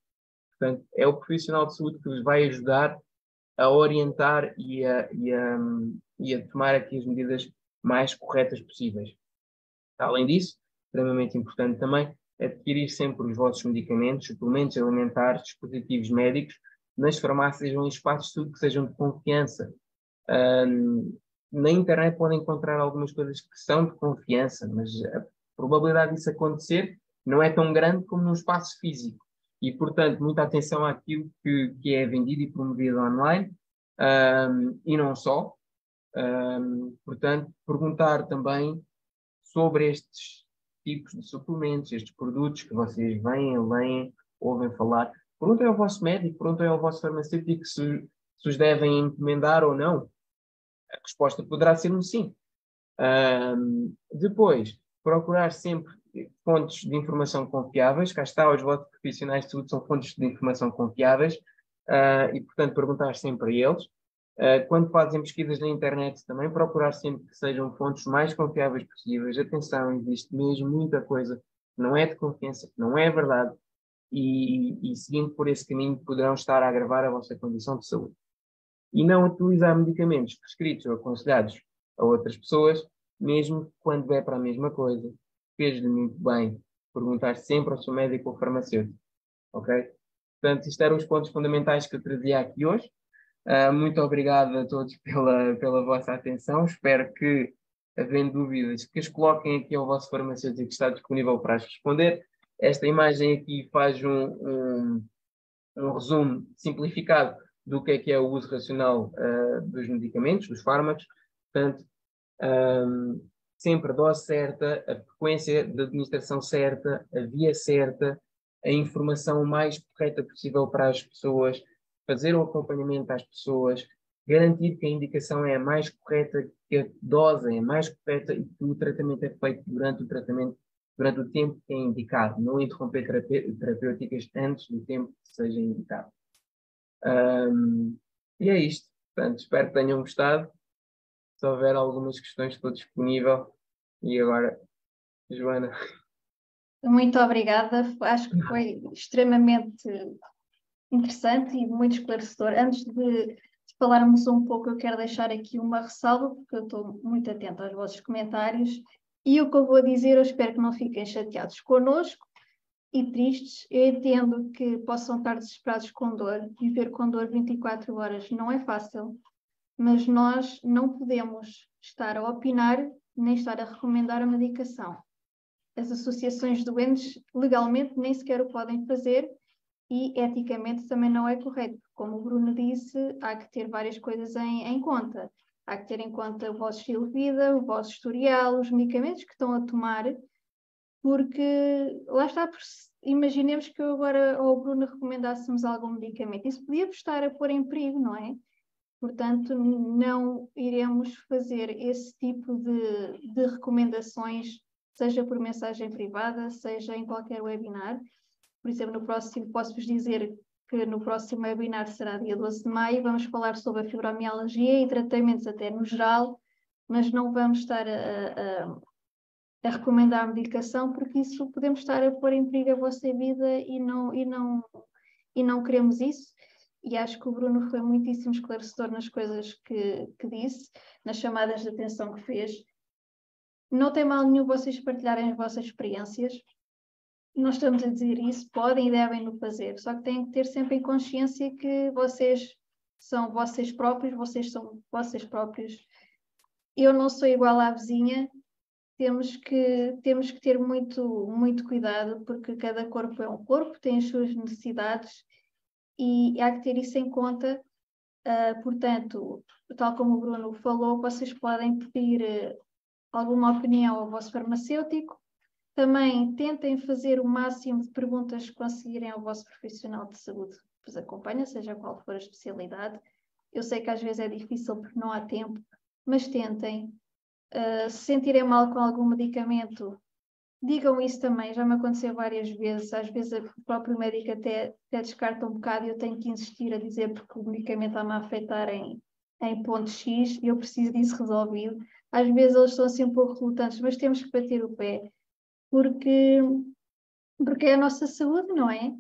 Portanto, é o profissional de saúde que vos vai ajudar a orientar e a, e a, e a tomar aqui as medidas mais corretas possíveis. Além disso, extremamente importante também, adquirir sempre os vossos medicamentos, suplementos alimentares, dispositivos médicos, nas farmácias ou em espaços de saúde que sejam de confiança. Um, na internet podem encontrar algumas coisas que são de confiança, mas a probabilidade disso acontecer não é tão grande como num espaço físico. E, portanto, muita atenção àquilo que, que é vendido e promovido online, um, e não só. Um, portanto, perguntar também sobre estes tipos de suplementos, estes produtos que vocês veem, leem, ouvem falar. Perguntem ao vosso médico, perguntem ao vosso farmacêutico se, se os devem encomendar ou não. A resposta poderá ser um sim. Um, depois, procurar sempre fontes de informação confiáveis. Cá está, os vossos profissionais de saúde são fontes de informação confiáveis uh, e, portanto, perguntar sempre a eles. Uh, quando fazem pesquisas na internet, também procurar sempre que sejam fontes mais confiáveis possíveis. Atenção, existe mesmo muita coisa que não é de confiança, que não é verdade, e, e seguindo por esse caminho poderão estar a agravar a vossa condição de saúde. E não utilizar medicamentos prescritos ou aconselhados a outras pessoas, mesmo quando é para a mesma coisa. Fez-lhe muito bem perguntar sempre ao seu médico ou farmacêutico. Ok? Portanto, isto eram os pontos fundamentais que eu trazia aqui hoje. Uh, muito obrigado a todos pela, pela vossa atenção. Espero que, havendo dúvidas, que as coloquem aqui ao vosso farmacêutico que está disponível para as responder. Esta imagem aqui faz um, um, um resumo simplificado do que é que é o uso racional uh, dos medicamentos, dos fármacos. Portanto, um, sempre a dose certa, a frequência de administração certa, a via certa, a informação mais correta possível para as pessoas, fazer o acompanhamento às pessoas, garantir que a indicação é a mais correta, que a dose é a mais correta e que o tratamento é feito durante o tratamento, durante o tempo que é indicado, não interromper terapêuticas antes do tempo que seja indicado. Um, e é isto. Portanto, espero que tenham gostado. Se houver algumas questões, estou disponível. E agora, Joana. Muito obrigada. Acho que foi extremamente interessante e muito esclarecedor. Antes de, falarmos um pouco, eu quero deixar aqui uma ressalva, porque eu estou muito atenta aos vossos comentários. E o que eu vou dizer, eu espero que não fiquem chateados connosco e tristes. Eu entendo que possam estar desesperados com dor. Viver com dor 24 horas não é fácil, mas nós não podemos estar a opinar nem estar a recomendar a medicação. As associações doentes legalmente nem sequer o podem fazer e eticamente também não é correto. Como o Bruno disse, há que ter várias coisas em, em conta. Há que ter em conta o vosso estilo de vida, o vosso historial, os medicamentos que estão a tomar, porque lá está, imaginemos que eu agora ou o Bruno recomendássemos algum medicamento. Isso podia estar a pôr em perigo, não é? Portanto, não iremos fazer esse tipo de, de recomendações, seja por mensagem privada, seja em qualquer webinar. Por exemplo, no próximo, posso-vos dizer que no próximo webinar será dia 12 de maio, vamos falar sobre a fibromialgia e tratamentos até no geral, mas não vamos estar a, a, a recomendar a medicação, porque isso podemos estar a pôr em perigo a vossa vida e não, e não, e não queremos isso. E acho que o Bruno foi muitíssimo esclarecedor nas coisas que, que disse, nas chamadas de atenção que fez. Não tem mal nenhum vocês partilharem as vossas experiências, nós estamos a dizer isso, podem e devem no fazer, só que têm que ter sempre em consciência que vocês são vocês próprios, vocês são vocês próprios. Eu não sou igual à vizinha, temos que, temos que ter muito, muito cuidado, porque cada corpo é um corpo, tem as suas necessidades e há que ter isso em conta. Uh, portanto, tal como o Bruno falou, vocês podem pedir uh, alguma opinião ao vosso farmacêutico, Também tentem fazer o máximo de perguntas que conseguirem ao vosso profissional de saúde que vos acompanha, seja qual for a especialidade. Eu sei que às vezes é difícil porque não há tempo, mas tentem. Uh, se sentirem mal com algum medicamento, digam isso também. Já me aconteceu várias vezes. Às vezes o próprio médico até, até descarta um bocado e eu tenho que insistir a dizer porque o medicamento está-me a afetar em, em ponto X e eu preciso disso resolvido. Às vezes eles são assim um pouco relutantes, mas temos que bater o pé porque, porque é a nossa saúde, não é?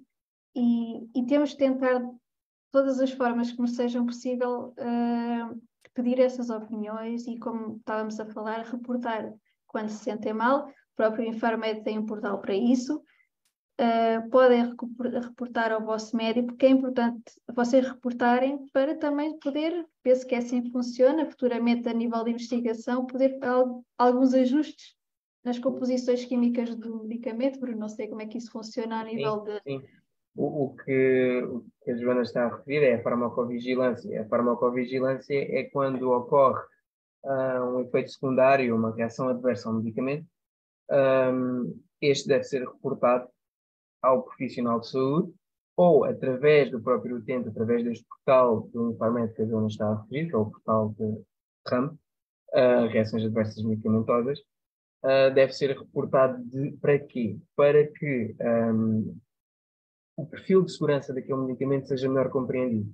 E, e temos de tentar, de todas as formas que nos sejam possível, uh, pedir essas opiniões e, como estávamos a falar, reportar quando se sentem mal. O próprio Infarmed tem um portal para isso. Uh, podem reportar ao vosso médico, porque é importante vocês reportarem para também poder, penso que é assim que funciona, futuramente a nível de investigação, poder alguns ajustes nas composições químicas do medicamento, Bruno, não sei como é que isso funciona a nível sim, de... Sim. O, o, que, o, que, a Joana está a referir é a farmacovigilância. A farmacovigilância é quando ocorre uh, um efeito secundário, uma reação adversa ao medicamento. Um, este deve ser reportado ao profissional de saúde ou através do próprio utente, através deste portal do Infarmed que a Joana está a referir, que é o portal de RAM, uh, reações adversas medicamentosas, uh, deve ser reportado de, para quê? Para que um, o perfil de segurança daquele medicamento seja melhor compreendido.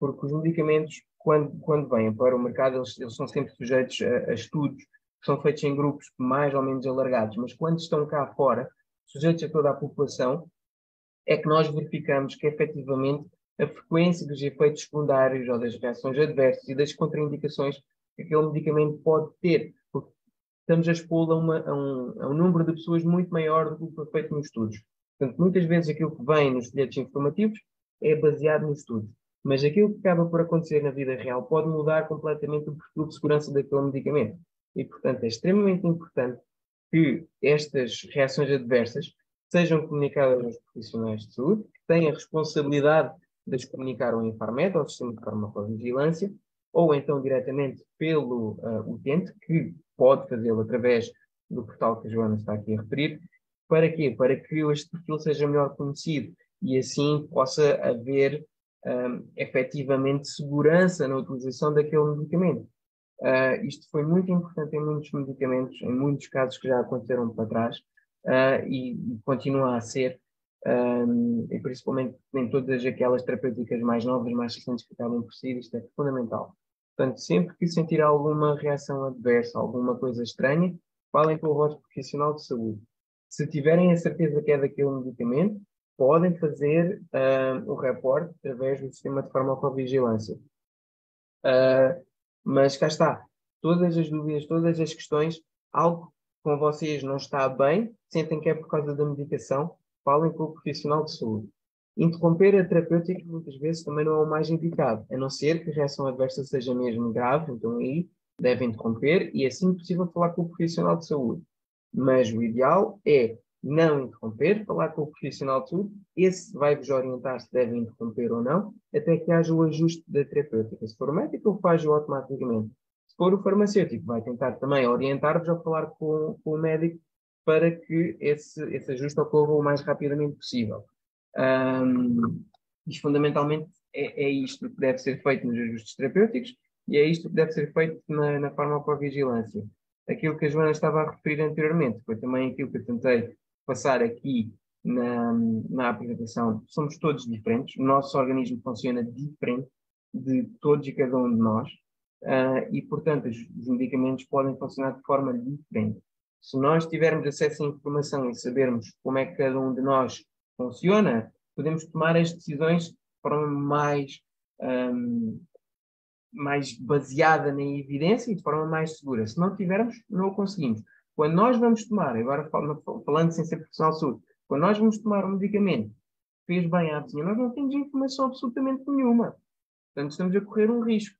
Porque os medicamentos, quando, quando vêm para o mercado, eles, eles são sempre sujeitos a, a, estudos são feitos em grupos mais ou menos alargados, mas quando estão cá fora, sujeitos a toda a população, é que nós verificamos que efetivamente a frequência dos efeitos secundários ou das reações adversas e das contraindicações que aquele medicamento pode ter estamos a expô-lo a, a, um, a, um, número de pessoas muito maior do que o que foi feito nos estudos. Portanto, muitas vezes aquilo que vem nos bilhetes informativos é baseado nos estudos. Mas aquilo que acaba por acontecer na vida real pode mudar completamente o perfil de segurança daquele medicamento. E, portanto, é extremamente importante que estas reações adversas sejam comunicadas aos profissionais de saúde, que têm a responsabilidade de as comunicar ao Infarmed, ao Sistema de Farmacovigilância, ou então diretamente pelo uh, utente, que pode fazê-lo através do portal que a Joana está aqui a referir. Para quê? Para que este perfil seja melhor conhecido e assim possa haver um, efetivamente segurança na utilização daquele medicamento. Uh, isto foi muito importante em muitos medicamentos, em muitos casos que já aconteceram para trás, uh, e, e, continua a ser, um, e principalmente em todas aquelas terapêuticas mais novas, mais recentes que acabam por ser, isto é fundamental. Portanto, sempre que sentir alguma reação adversa, alguma coisa estranha, falem com o vosso profissional de saúde. Se tiverem a certeza que é daquele medicamento, podem fazer uh, o reporte através do sistema de farmacovigilância. Uh, mas cá está, todas as dúvidas, todas as questões, algo com vocês não está bem, sentem que é por causa da medicação, falem com o profissional de saúde. Interromper a terapêutica muitas vezes também não é o mais indicado, a não ser que a reação adversa seja mesmo grave, então aí devem interromper e assim que possível falar com o profissional de saúde. Mas o ideal é não interromper, falar com o profissional de saúde, esse vai-vos orientar se devem interromper ou não, até que haja o ajuste da terapêutica. Se for o médico, faz-o automaticamente. Se for o farmacêutico, vai tentar também orientar-vos ao falar com, com, o médico para que esse, esse ajuste ocorra o mais rapidamente possível. Um, fundamentalmente é, é, isto que deve ser feito nos ajustes terapêuticos e é isto que deve ser feito na, na farmacovigilância. Aquilo que a Joana estava a referir anteriormente foi também aquilo que eu tentei passar aqui na, na apresentação. Somos todos diferentes, o nosso organismo funciona diferente de todos e cada um de nós uh, e, portanto, os, os medicamentos podem funcionar de forma diferente. Se nós tivermos acesso à informação e sabermos como é que cada um de nós funciona, podemos tomar as decisões de forma mais, um, mais baseada na evidência e de forma mais segura. Se não tivermos, não o conseguimos. Quando nós vamos tomar, agora falando sem ser profissional de saúde, quando nós vamos tomar um medicamento que fez bem à vizinha, nós não temos informação absolutamente nenhuma. Portanto, estamos a correr um risco.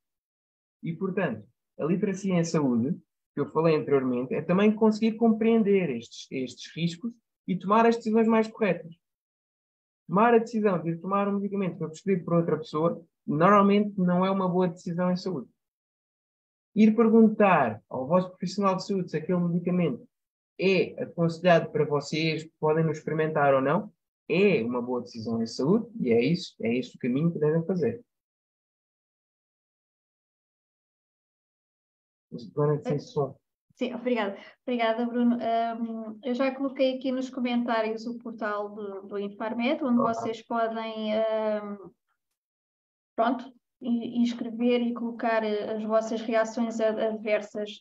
E, portanto, a literacia em saúde, que eu falei anteriormente, é também conseguir compreender estes, estes riscos e tomar as decisões mais corretas tomar a decisão de tomar um medicamento que foi prescrito por outra pessoa, normalmente não é uma boa decisão em saúde. Ir perguntar ao vosso profissional de saúde se aquele medicamento é aconselhado para vocês, podem nos experimentar ou não, é uma boa decisão em saúde e é isso, é este o caminho que devem fazer. sem som. Sim, obrigada. Obrigada, Bruno. Um, eu já coloquei aqui nos comentários o portal do, do Infarmed, onde vocês podem um, pronto, escrever e colocar eh, as vossas reações adversas.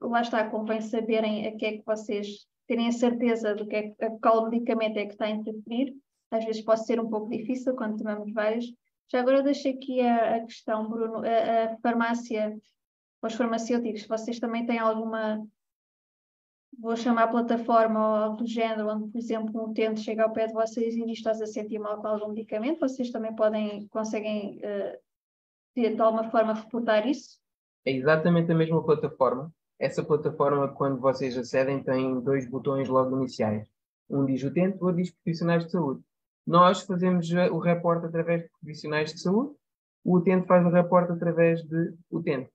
Lá está, convém saberem a que é que vocês terem a certeza do que é, qual medicamento é que está a interferir. Às vezes pode ser um pouco difícil quando tomamos vários. Já agora deixo aqui a, a questão, Bruno. A, a farmácia, os farmacêuticos, vocês também têm alguma vou chamar plataforma ou algo do género, onde, por exemplo, um utente chega ao pé de vocês e diz estás a sentir mal com algum medicamento, vocês também podem, conseguem uh, de, de alguma forma reportar isso? É exatamente a mesma plataforma. Essa plataforma, quando vocês acedem, tem dois botões logo iniciais. Um diz utente, o outro diz profissionais de saúde. Nós fazemos o reporte através de profissionais de saúde, o utente faz o reporte através de utente.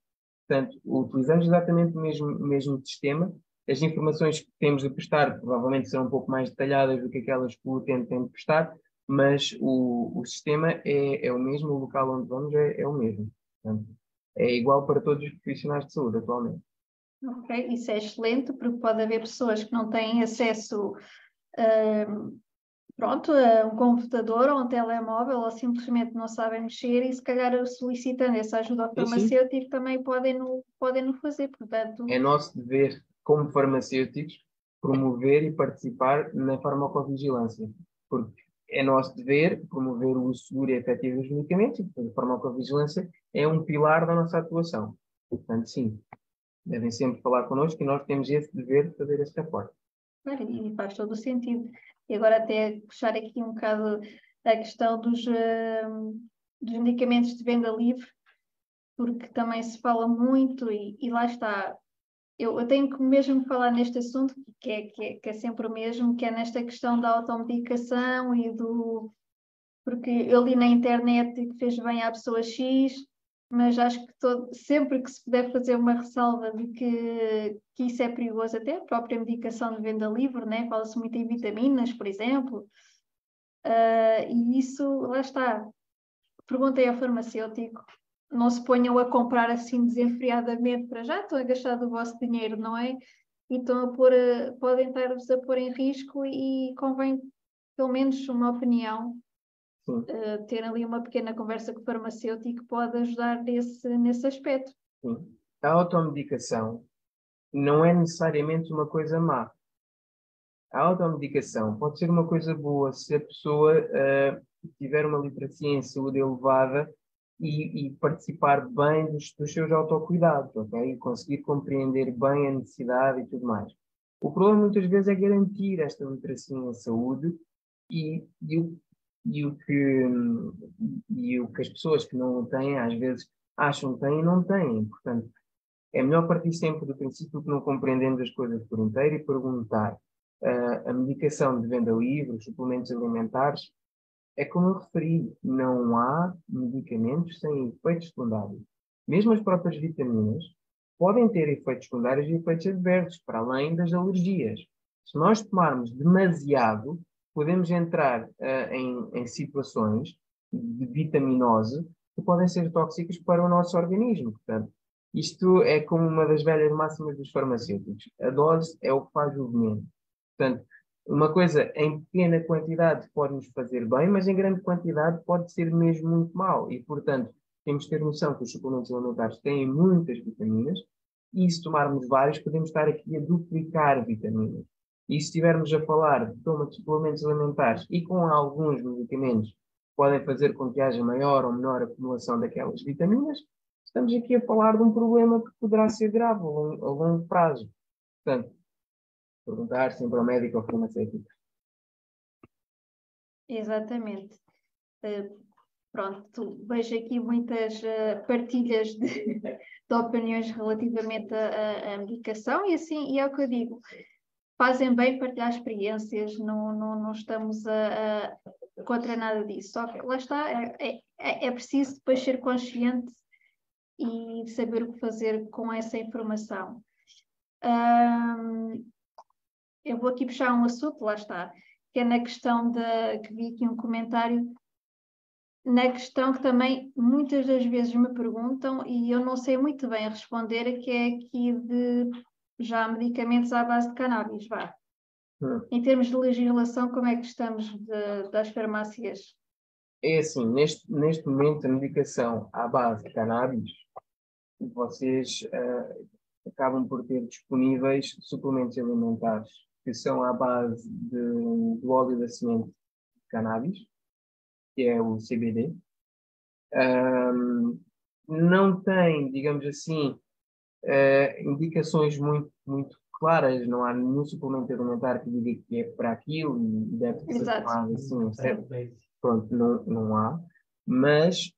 Portanto, utilizamos exatamente o mesmo, mesmo sistema, as informações que temos de prestar provavelmente serão um pouco mais detalhadas do que aquelas que o utente tem de prestar, mas o, o sistema é, é o mesmo, o local onde vamos é, é o mesmo. Portanto, é igual para todos os profissionais de saúde atualmente. Ok, isso é excelente, porque pode haver pessoas que não têm acesso uh, pronto, a um computador ou um telemóvel ou simplesmente não sabem mexer e se calhar solicitando essa ajuda ao farmacêutico também podem no, podem no fazer, portanto... É nosso dever como farmacêuticos, promover e participar na farmacovigilância, porque é nosso dever promover o uso seguro e efetivo dos medicamentos e, a farmacovigilância é um pilar da nossa atuação. Portanto, sim, devem sempre falar connosco e nós temos esse dever de fazer esse reporte. Claro, e faz todo o sentido. E agora até puxar aqui um bocado a questão dos, uh, dos medicamentos de venda livre, porque também se fala muito e, e lá está, eu, eu, tenho que mesmo falar neste assunto, que é, que, é, que é sempre o mesmo, que é nesta questão da automedicação e do. Porque eu li na internet que fez bem à pessoa X, mas acho que todo, sempre que se puder fazer uma ressalva de que, que isso é perigoso, até a própria medicação de venda livre, né? fala-se muito em vitaminas, por exemplo, uh, e isso, lá está. Perguntei ao farmacêutico não se ponham a comprar assim desenfreadamente para já, estão a gastar do vosso dinheiro, não é? E estão a pôr, a, podem estar-vos a pôr em risco e convém, pelo menos uma opinião, uh, ter ali uma pequena conversa com o farmacêutico pode ajudar nesse, nesse aspecto. Sim. A automedicação não é necessariamente uma coisa má. A automedicação pode ser uma coisa boa se a pessoa uh, tiver uma literacia em saúde elevada e, e participar bem dos, dos, seus autocuidados, ok? E conseguir compreender bem a necessidade e tudo mais. O problema muitas vezes é garantir esta literacia em saúde e, e, o, e, o que, e o que as pessoas que não o têm às vezes acham que têm e não têm. Portanto, é melhor partir sempre do princípio que não compreendemos as coisas por inteiro e perguntar uh, a medicação de venda livre, os suplementos alimentares, é como eu referi, não há medicamentos sem efeitos secundários. Mesmo as próprias vitaminas podem ter efeitos secundários e efeitos adversos, para além das alergias. Se nós tomarmos demasiado, podemos entrar uh, em, em situações de vitaminose que podem ser tóxicas para o nosso organismo. Portanto, isto é como uma das velhas máximas dos farmacêuticos. A dose é o que faz o veneno. Portanto, uma coisa em pequena quantidade pode nos fazer bem, mas em grande quantidade pode ser mesmo muito mal. E, portanto, temos que ter noção que os suplementos alimentares têm muitas vitaminas e se tomarmos vários, podemos estar aqui a duplicar vitaminas. E se estivermos a falar de toma de suplementos alimentares e com alguns medicamentos podem fazer com que haja maior ou menor acumulação daquelas vitaminas, estamos aqui a falar de um problema que poderá ser grave a longo, a longo prazo. Portanto, perguntar sempre ao médico ou farmacêutico. Exatamente. Uh, pronto, vejo aqui muitas uh, partilhas de, de, opiniões relativamente à, medicação e assim, e é o que eu digo, fazem bem partilhar experiências, não, não, não estamos a, a contra nada disso, só que lá está, é, é, é preciso depois ser consciente e saber o que fazer com essa informação. Um, eu vou aqui puxar um assunto, lá está, que é na questão da, que vi aqui um comentário, na questão que também muitas das vezes me perguntam e eu não sei muito bem responder, que é aqui de já medicamentos à base de cannabis, vá. Hum. Em termos de legislação, como é que estamos de, das farmácias? É assim, neste, neste momento a medicação à base de cannabis, vocês uh, acabam por ter disponíveis suplementos alimentares que são à base de, do óleo da semente de cannabis, que é o CBD. Um, não tem, digamos assim, uh, indicações muito, muito claras, não há nenhum suplemento alimentar que diga que é para aquilo e deve ser tomado assim, certo? Pronto, não, não há. Mas,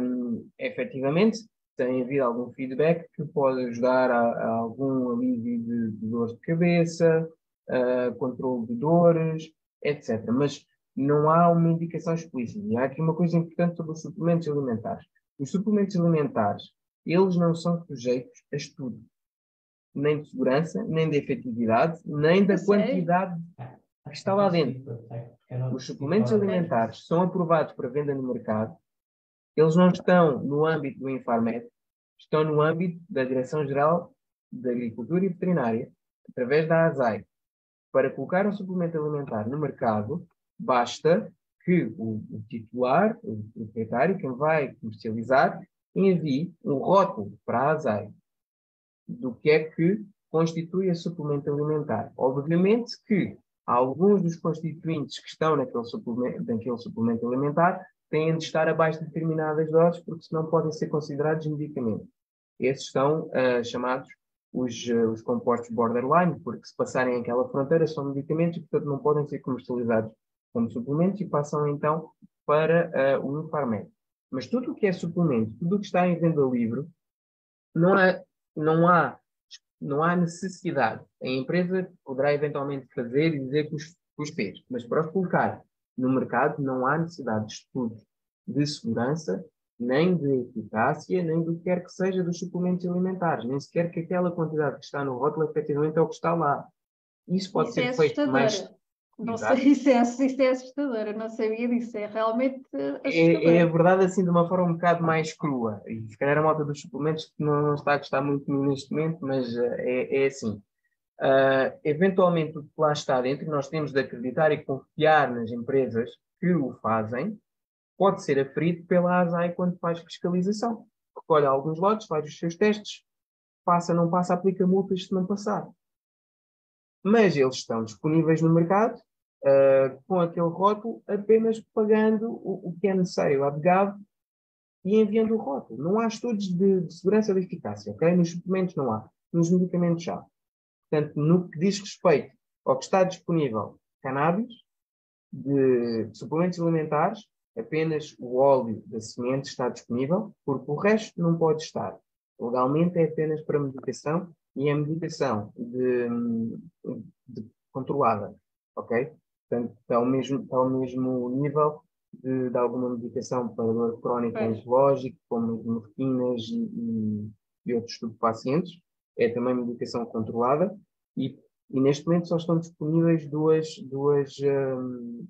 um, efetivamente, tem havido algum feedback que pode ajudar a, a algum alívio de, de dores de cabeça, uh, controle de dores, etc. Mas não há uma indicação explícita. E há aqui uma coisa importante sobre os suplementos alimentares. Os suplementos alimentares, eles não são sujeitos a estudo, nem de segurança, nem de efetividade, nem da quantidade que está lá dentro. Os suplementos alimentares são aprovados para venda no mercado eles não estão no âmbito do Infarmed, estão no âmbito da Direção-Geral da Agricultura e Veterinária, através da ASAI. Para colocar um suplemento alimentar no mercado, basta que o, o titular, o proprietário, quem vai comercializar, envie um rótulo para a ASAI do que é que constitui a suplemento alimentar. Obviamente que alguns dos constituintes que estão naquele suplemento, naquele suplemento alimentar têm de estar abaixo de determinadas doses, porque senão podem ser considerados medicamentos. Esses são uh, chamados os, uh, os compostos borderline, porque se passarem aquela fronteira são medicamentos e, portanto, não podem ser comercializados como suplementos e passam então para uh, o Infarmed. Mas tudo o que é suplemento, tudo o que está em venda livre, não há, não há, não há necessidade. A empresa poderá eventualmente fazer e dizer que os, os fez, mas para os colocar no mercado não há necessidade de estudos de segurança, nem de eficácia, nem do que quer que seja dos suplementos alimentares, nem sequer que aquela quantidade que está no rótulo efetivamente é o que está lá. Isso pode isso ser é feito mais. Não sei, isso é, isso é assustador, eu não sabia disso, é realmente assustador. É, é a verdade assim de uma forma um bocado mais crua, e se calhar a malta dos suplementos que não, não está a gostar muito neste momento, mas uh, é, é assim. Uh, eventualmente, o que lá está dentro, nós temos de acreditar e confiar nas empresas que o fazem, pode ser aferido pela ASAI quando faz fiscalização. Recolhe alguns lotes, faz os seus testes, passa, não passa, aplica multas se não passar. Mas eles estão disponíveis no mercado uh, com aquele rótulo apenas pagando o, o que é necessário à e enviando o rótulo. Não há estudos de, de segurança de eficácia, ok? Nos suplementos não há, nos medicamentos já. Portanto, no que diz respeito ao que está disponível cannabis, de suplementos alimentares, apenas o óleo da semente está disponível, porque o resto não pode estar. Legalmente é apenas para medicação e é medicação de, de controlada, ok? Portanto, está ao mesmo, está ao mesmo nível de, de alguma medicação para dor crónica é. oncológica, como as morfinas e, e, e outros estupefacientes, é também medicação controlada e, e neste momento só estão disponíveis duas, duas, um,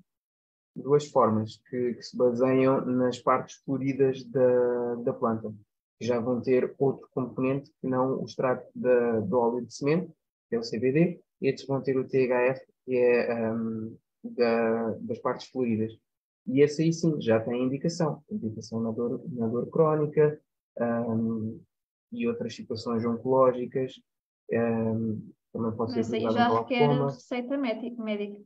duas formas que, que, se baseiam nas partes floridas da, da planta, que já vão ter outro componente que não o extrato da, do óleo de semente, que é o CBD, e estes vão ter o THF, que é um, da, das partes floridas. E esse aí sim já tem indicação, indicação na dor, na dor crónica, um, e outras situações oncológicas. Um, também pode Mas ser aí já requer receita médica.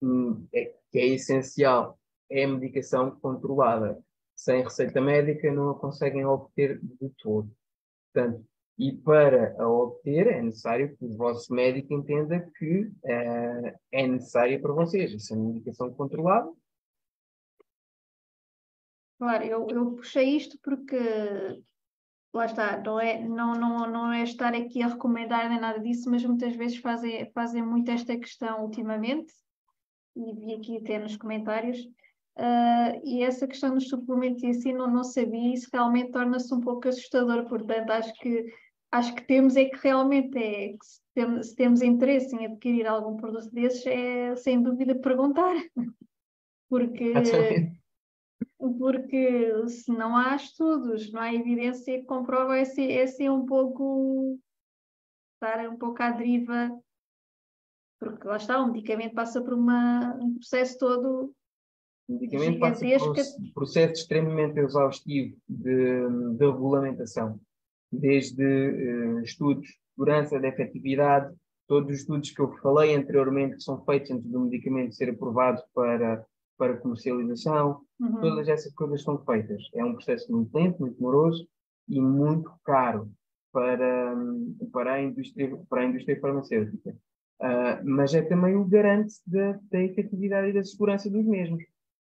Hum, é, que é essencial. É a medicação controlada. Sem receita médica não a conseguem obter de todo. Portanto, e para a obter é necessário que o vosso médico entenda que uh, é necessária para vocês. Essa medicação controlada Claro, eu, eu puxei isto porque lá está, não é, não, não, não é estar aqui a recomendar nem nada disso, mas muitas vezes fazem, fazem muito esta questão ultimamente, e vi aqui até nos comentários, uh, e essa questão dos suplementos em si não, não sabia, isso realmente torna-se um pouco assustador, portanto acho que acho que temos é que realmente é que se, tem, se temos interesse em adquirir algum produto desses, é sem dúvida perguntar. Porque, porque se não há estudos, não há evidência que comprova, é ser, é um pouco estar um pouco à deriva, porque lá está, o medicamento passa por uma, um processo todo o medicamento passa por um processo extremamente exaustivo de, de regulamentação, desde uh, estudos de segurança, de efetividade, todos os estudos que eu falei anteriormente que são feitos antes do medicamento ser aprovado para, para comercialização, uhum. todas essas coisas são feitas. É um processo muito lento, muito moroso e muito caro para, para, a, indústria, para a indústria farmacêutica. Uh, mas é também o garante da, da efetividade e da segurança dos mesmos.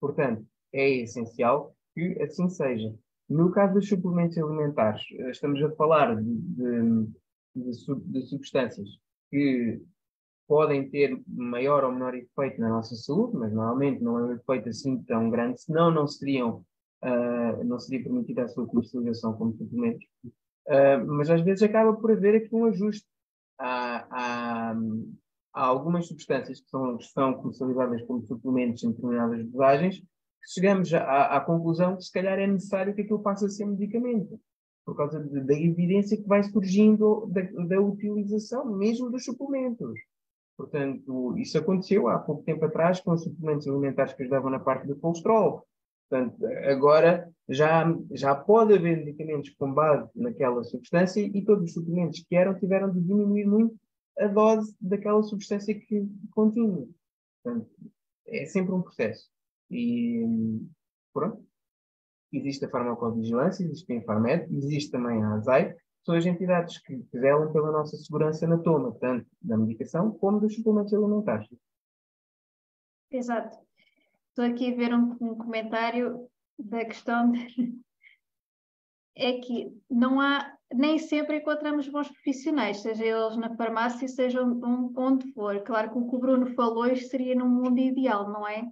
Portanto, é essencial que assim seja. No caso dos suplementos alimentares, eh, estamos a falar de, de, de, de substâncias que podem ter maior ou menor efeito na nossa saúde, mas normalmente não é um efeito assim tão grande, senão não seriam, uh, não seria permitida a sua comercialização como suplementos. Uh, mas às vezes acaba por haver aqui um ajuste. Há, há, algumas substâncias que são, são comercializadas como suplementos em determinadas dosagens, chegamos à, à, conclusão que se calhar é necessário que aquilo passe a ser medicamento, por causa de, da evidência que vai surgindo da, da utilização mesmo dos suplementos. Portanto, isso aconteceu há pouco tempo atrás com os suplementos alimentares que ajudavam na parte do colesterol. Portanto, agora já, já pode haver medicamentos com base naquela substância e todos os suplementos que eram tiveram de diminuir muito a dose daquela substância que continha. Portanto, é sempre um processo. E pronto. Existe a farmacovigilância, existe a Infarmed, existe também a ASAI, são as entidades que velam pela nossa segurança na toma, tanto da medicação como dos suplementos alimentares. Exato. Estou aqui a ver um, um comentário da questão de... é que não há nem sempre encontramos bons profissionais, seja eles na farmácia, seja onde for. Claro que o que o Bruno falou, isto seria num mundo ideal, não é?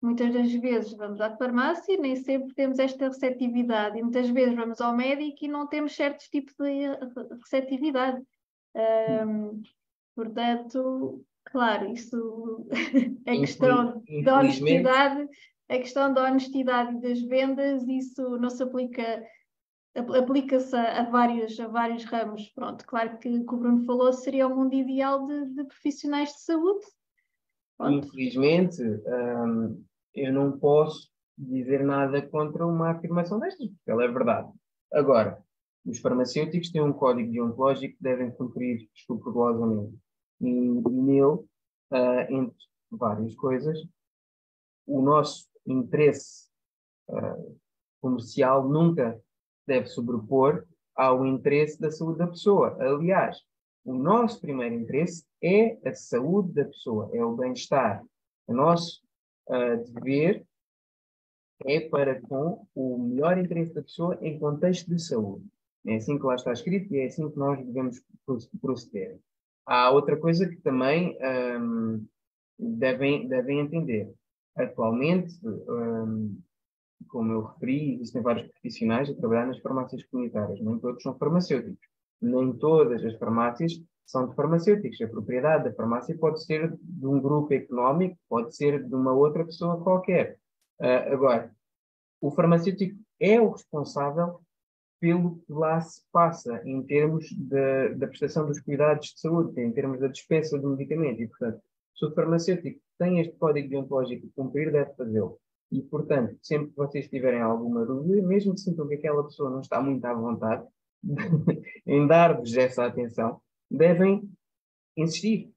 Muitas das vezes vamos à farmácia e nem sempre temos esta receptividade. E muitas vezes vamos ao médico e não temos certos tipos de receptividade. Um, portanto, claro, isso a questão da honestidade, a questão da honestidade das vendas, isso não se aplica aplica-se a, vários, a vários ramos. Pronto, claro que o o Bruno falou seria o mundo ideal de, de profissionais de saúde. Pronto. Infelizmente, hum, eu não posso dizer nada contra uma afirmação destas, porque ela é verdade. Agora, os farmacêuticos têm um código deontológico que devem cumprir escrupulosamente. E nele, uh, entre várias coisas, o nosso interesse uh, comercial nunca deve sobrepor ao interesse da saúde da pessoa. Aliás, o nosso primeiro interesse é a saúde da pessoa, é o bem-estar. O nosso uh, dever é para com o melhor interesse da pessoa em contexto de saúde. É assim que lá está escrito e é assim que nós devemos proceder. Há outra coisa que também um, devem, devem entender. Atualmente, um, como eu referi, existem vários profissionais a trabalhar nas farmácias comunitárias. Nem todos são farmacêuticos. Nem todas as farmácias são de farmacêuticos. A propriedade da farmácia pode ser de um grupo económico, pode ser de uma outra pessoa qualquer. Uh, agora, o farmacêutico é o responsável pelo que lá se passa em termos de, da prestação dos cuidados de saúde, em termos da dispensa do medicamento. E, portanto, se o farmacêutico tem este código deontológico a cumprir, deve fazê-lo. E, portanto, sempre que vocês tiverem alguma dúvida, mesmo que sintam que aquela pessoa não está muito à vontade em dar-vos essa atenção, devem insistir.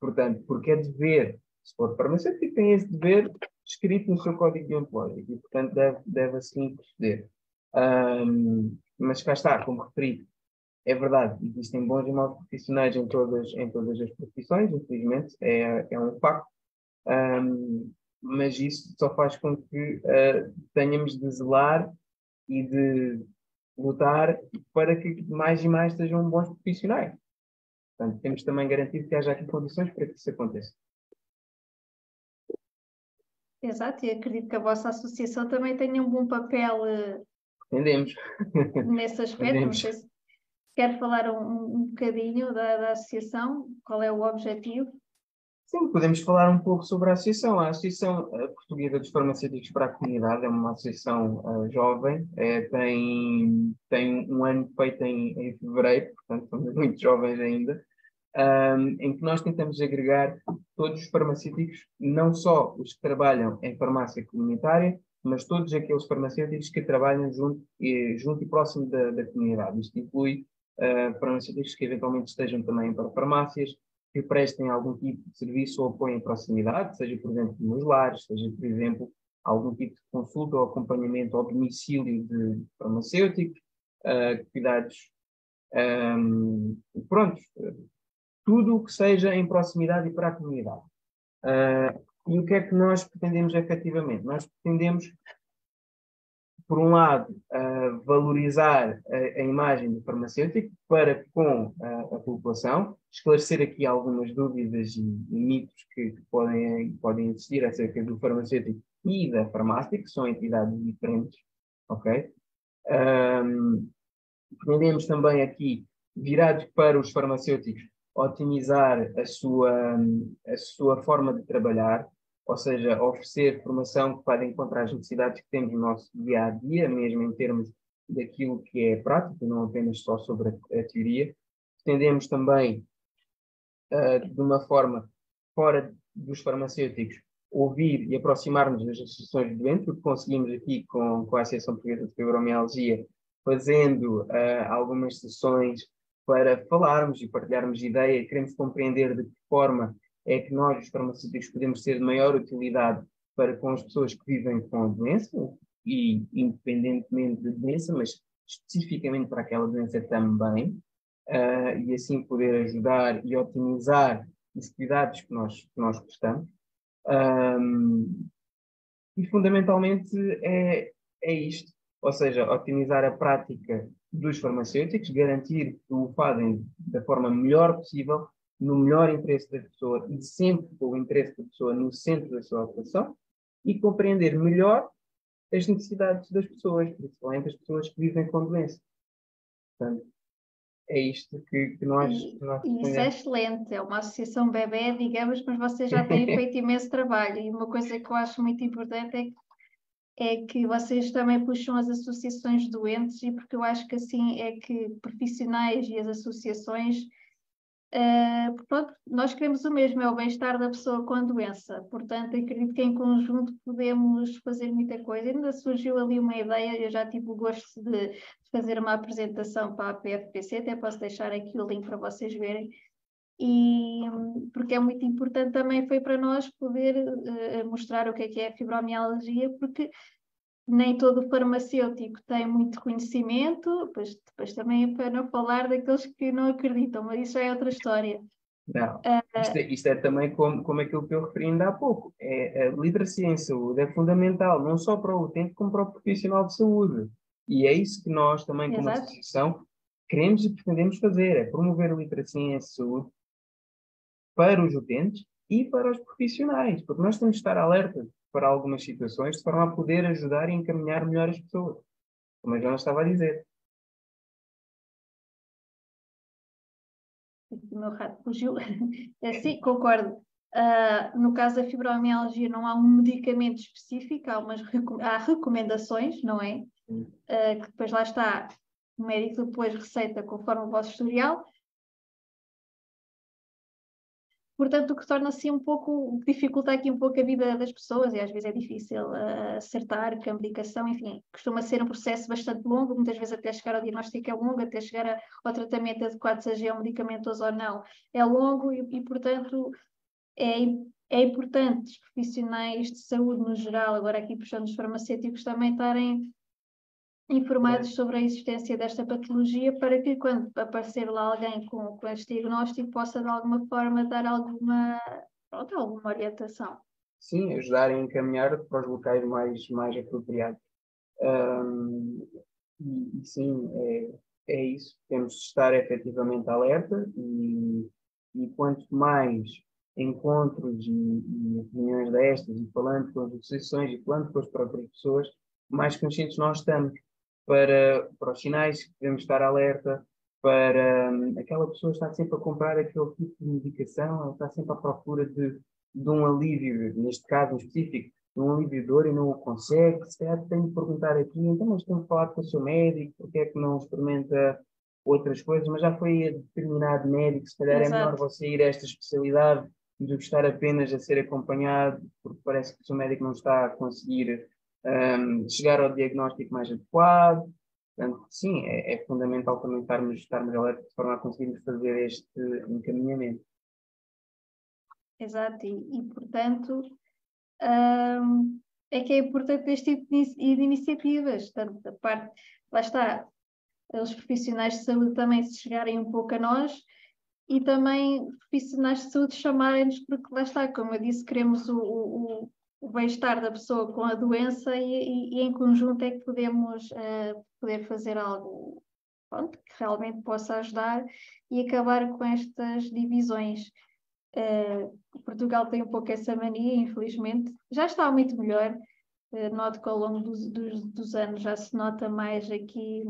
Portanto, porque é dever, se for farmacêutico, tem esse dever escrito no seu código deontológico e, portanto, deve, deve assim proceder. Um, mas cá está, como referi, é verdade, existem bons e maus profissionais em todas, em todas as profissões, infelizmente, é, é um facto. Um, mas isso só faz com que uh, tenhamos de zelar e de lutar para que mais e mais sejam bons profissionais. Portanto, temos também garantido que haja aqui condições para que isso aconteça. Exato, e acredito que a vossa associação também tenha um bom papel uh, Entendemos. nesse aspecto. Não sei, se, Quer falar um, um bocadinho da, da associação? Qual é o objetivo? Sim, podemos falar um pouco sobre a associação. A Associação eh, Portuguesa dos Farmacêuticos para a Comunidade é uma associação uh, jovem, é, tem, tem um ano feito em, em fevereiro, portanto somos muito jovens ainda, um, em que nós tentamos agregar todos os farmacêuticos, não só os que trabalham em farmácia comunitária, mas todos aqueles farmacêuticos que trabalham junto e, junto e próximo da, da comunidade. Isto inclui uh, farmacêuticos que eventualmente estejam também para farmácias, que prestem algum tipo de serviço ou apoio em proximidade, seja, por exemplo, nos lares, seja, por exemplo, algum tipo de consulta ou acompanhamento ao domicílio de uh, cuidados, um, pronto, tudo o que seja em proximidade e para a comunidade. Uh, e o que é que nós pretendemos efetivamente? Nós pretendemos, por um lado, uh, valorizar a, a, imagem do farmacêutico para com uh, a população, esclarecer aqui algumas dúvidas e, e mitos que, que, podem, podem existir acerca do farmacêutico e da farmácia, que são entidades diferentes, ok? Um, também aqui, virados para os farmacêuticos, otimizar a sua, a sua forma de trabalhar, ou seja, oferecer formação que vai encontrar as necessidades que temos no nosso dia a dia, mesmo em termos daquilo que é prático, não apenas só sobre a, a teoria. Pretendemos também, uh, de uma forma fora dos farmacêuticos, ouvir e aproximar-nos das associações de doentes, o que conseguimos aqui com, com a Associação Portuguesa de Fibromialgia, fazendo uh, algumas sessões para falarmos e partilharmos ideia, queremos compreender de que forma é que nós, os farmacêuticos, podemos ser de maior utilidade para com as pessoas que vivem com a doença, e independentemente da doença, mas especificamente para aquela doença também, uh, e assim poder ajudar e otimizar os cuidados que nós, que nós prestamos. Um, e fundamentalmente é, é isto, ou seja, otimizar a prática dos farmacêuticos, garantir que o fazem da forma melhor possível, no melhor interesse da pessoa e sempre com o interesse da pessoa no centro da sua atuação e compreender melhor as necessidades das pessoas, principalmente as pessoas que vivem com doença. Portanto, é isto que, que nós. E, nós isso é excelente, é uma associação bebê, digamos, mas vocês já têm feito imenso trabalho. E uma coisa que eu acho muito importante é que é que vocês também puxam as associações doentes e porque eu acho que assim é que profissionais e as associações uh, nós queremos o mesmo, é o bem-estar da pessoa com a doença, portanto acredito que em conjunto podemos fazer muita coisa, ainda surgiu ali uma ideia, eu já tive o gosto de fazer uma apresentação para a PFPC, até posso deixar aqui o link para vocês verem, e porque é muito importante também foi para nós poder uh, mostrar o que é que é a fibromialgia, porque nem todo farmacêutico tem muito conhecimento, depois, depois também é para não falar daqueles que não acreditam, mas isso é outra história. Não, uh, isto, é, isto, é, também como, como aquilo que eu referi ainda há pouco. É, a literacia em saúde é fundamental, não só para o utente, como para o profissional de saúde. E é isso que nós também, como Exato. associação, queremos e pretendemos fazer, é promover a literacia em saúde para os utentes e para os profissionais, porque nós temos de estar alerta para algumas situações de forma a poder ajudar e encaminhar melhor as pessoas, como a Joana estava a dizer. O meu rato fugiu. É, sim, concordo. Uh, no caso da fibromialgia não há um medicamento específico, há, umas, há recomendações, não é? Uh, que depois lá está, o médico depois receita conforme o vosso historial, portanto, o que torna assim um pouco, dificulta aqui um pouco a vida das pessoas e às vezes é difícil uh, acertar que a medicação, enfim, costuma ser um processo bastante longo, muitas vezes até chegar ao diagnóstico é longo, até chegar ao tratamento adequado, seja um medicamentoso ou não, é longo e, e portanto, é, é importante os profissionais de saúde no geral, agora aqui puxando os farmacêuticos, também estarem informados sobre a existência desta patologia para que quando aparecer lá alguém com, com este diagnóstico possa de alguma forma dar alguma, pronto, alguma orientação. Sim, ajudar a encaminhar para os locais mais, mais apropriados. E, e, sim, é, é isso. Temos de estar efetivamente alerta e, e quanto mais encontros e, e reuniões destas e falando com as associações e falando com as próprias pessoas, mais conscientes nós estamos para, para os sinais que devemos estar alerta, para um, aquela pessoa estar sempre a comprar aquele tipo de medicação, ela está sempre à procura de, de um alívio, neste caso em específico, de um alívio de dor e não o consegue, se calhar tem de perguntar aqui, então mas tem de falar com o seu médico, porque é que não experimenta outras coisas, mas já foi a determinado médico, se calhar Exato. é melhor você ir a esta especialidade do que estar apenas a ser acompanhado, porque parece que o seu médico não está a conseguir um, chegar ao diagnóstico mais adequado. Portanto, sim, é, é fundamental também estarmos, estarmos alerta de forma a conseguirmos fazer este encaminhamento. Exato, e, e portanto um, é que é importante este tipo de, de iniciativas, tanto da parte, lá está, os profissionais de saúde também se chegarem um pouco a nós e também profissionais de saúde chamarem-nos, porque lá está, como eu disse, queremos o, o, o bem-estar da pessoa com a doença e, e, e, em conjunto é que podemos uh, poder fazer algo pronto, que realmente possa ajudar e acabar com estas divisões. Uh, Portugal tem um pouco essa mania, infelizmente. Já está muito melhor. Uh, noto que ao longo dos, dos, dos anos já se nota mais aqui,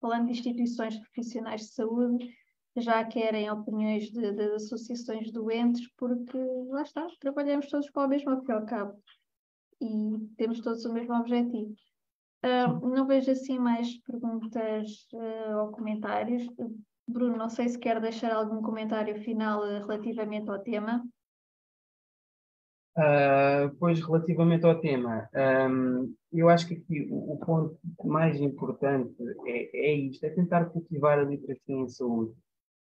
falando de instituições profissionais de saúde, já querem opiniões de, de associações doentes, porque lá está, trabalhamos todos para o mesmo ao e cabo e temos todos o mesmo objetivo. Uh, não vejo assim mais perguntas uh, ou comentários. Bruno, não sei se quer deixar algum comentário final uh, relativamente ao tema. pois, relativamente ao tema, um, eu acho que aqui o, o ponto mais importante é, é isto, é tentar cultivar a literacia em saúde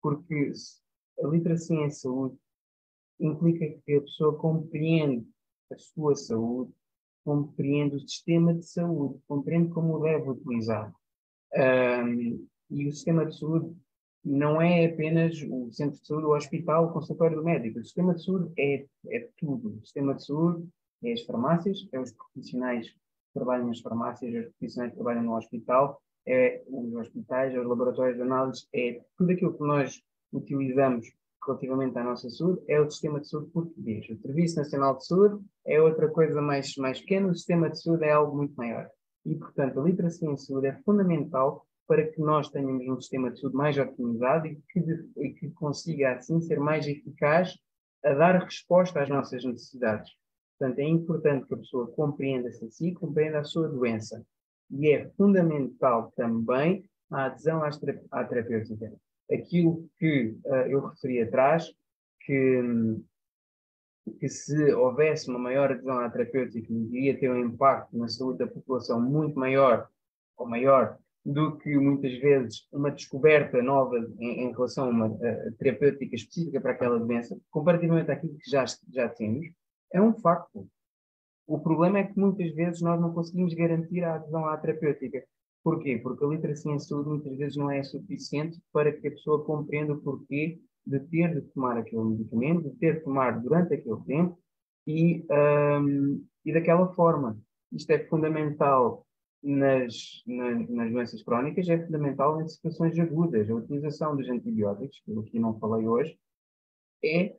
porque a literacia em saúde implica que a pessoa compreende a sua saúde, compreende o sistema de saúde, compreende como o deve utilizar. Um, e o sistema de saúde não é apenas o centro de saúde, o hospital, o consultório do médico. O sistema de saúde é, é tudo. O sistema de saúde é as farmácias, é os profissionais que trabalham nas farmácias, é os profissionais que trabalham no hospital, é os hospitais, os laboratórios de análise, é tudo aquilo que nós utilizamos relativamente à nossa saúde, é o sistema de saúde português. O Serviço Nacional de Saúde é outra coisa mais, mais pequena, o sistema de saúde é algo muito maior. E, portanto, a literacia em saúde é fundamental para que nós tenhamos um sistema de saúde mais otimizado e que, e que consiga, assim, ser mais eficaz a dar resposta às nossas necessidades. Portanto, é importante que a pessoa compreenda-se a si, compreenda a sua doença e é fundamental também a adesão à terapêutica. Aquilo que uh, eu referi atrás, que, que se houvesse uma maior adesão à terapêutica, iria ter um impacto na saúde da população muito maior ou maior do que muitas vezes uma descoberta nova em, em relação a uma uh, terapêutica específica para aquela doença, comparativamente àquilo que já, já temos, é um facto. O problema é que muitas vezes nós não conseguimos garantir a adesão à terapêutica. Porquê? Porque a literacia em saúde muitas vezes não é suficiente para que a pessoa compreenda o porquê de ter de tomar aquele medicamento, de ter de tomar durante aquele tempo e, um, e daquela forma. Isto é fundamental nas, nas, nas, doenças crónicas, é fundamental em situações agudas. A utilização dos antibióticos, que eu aqui não falei hoje, é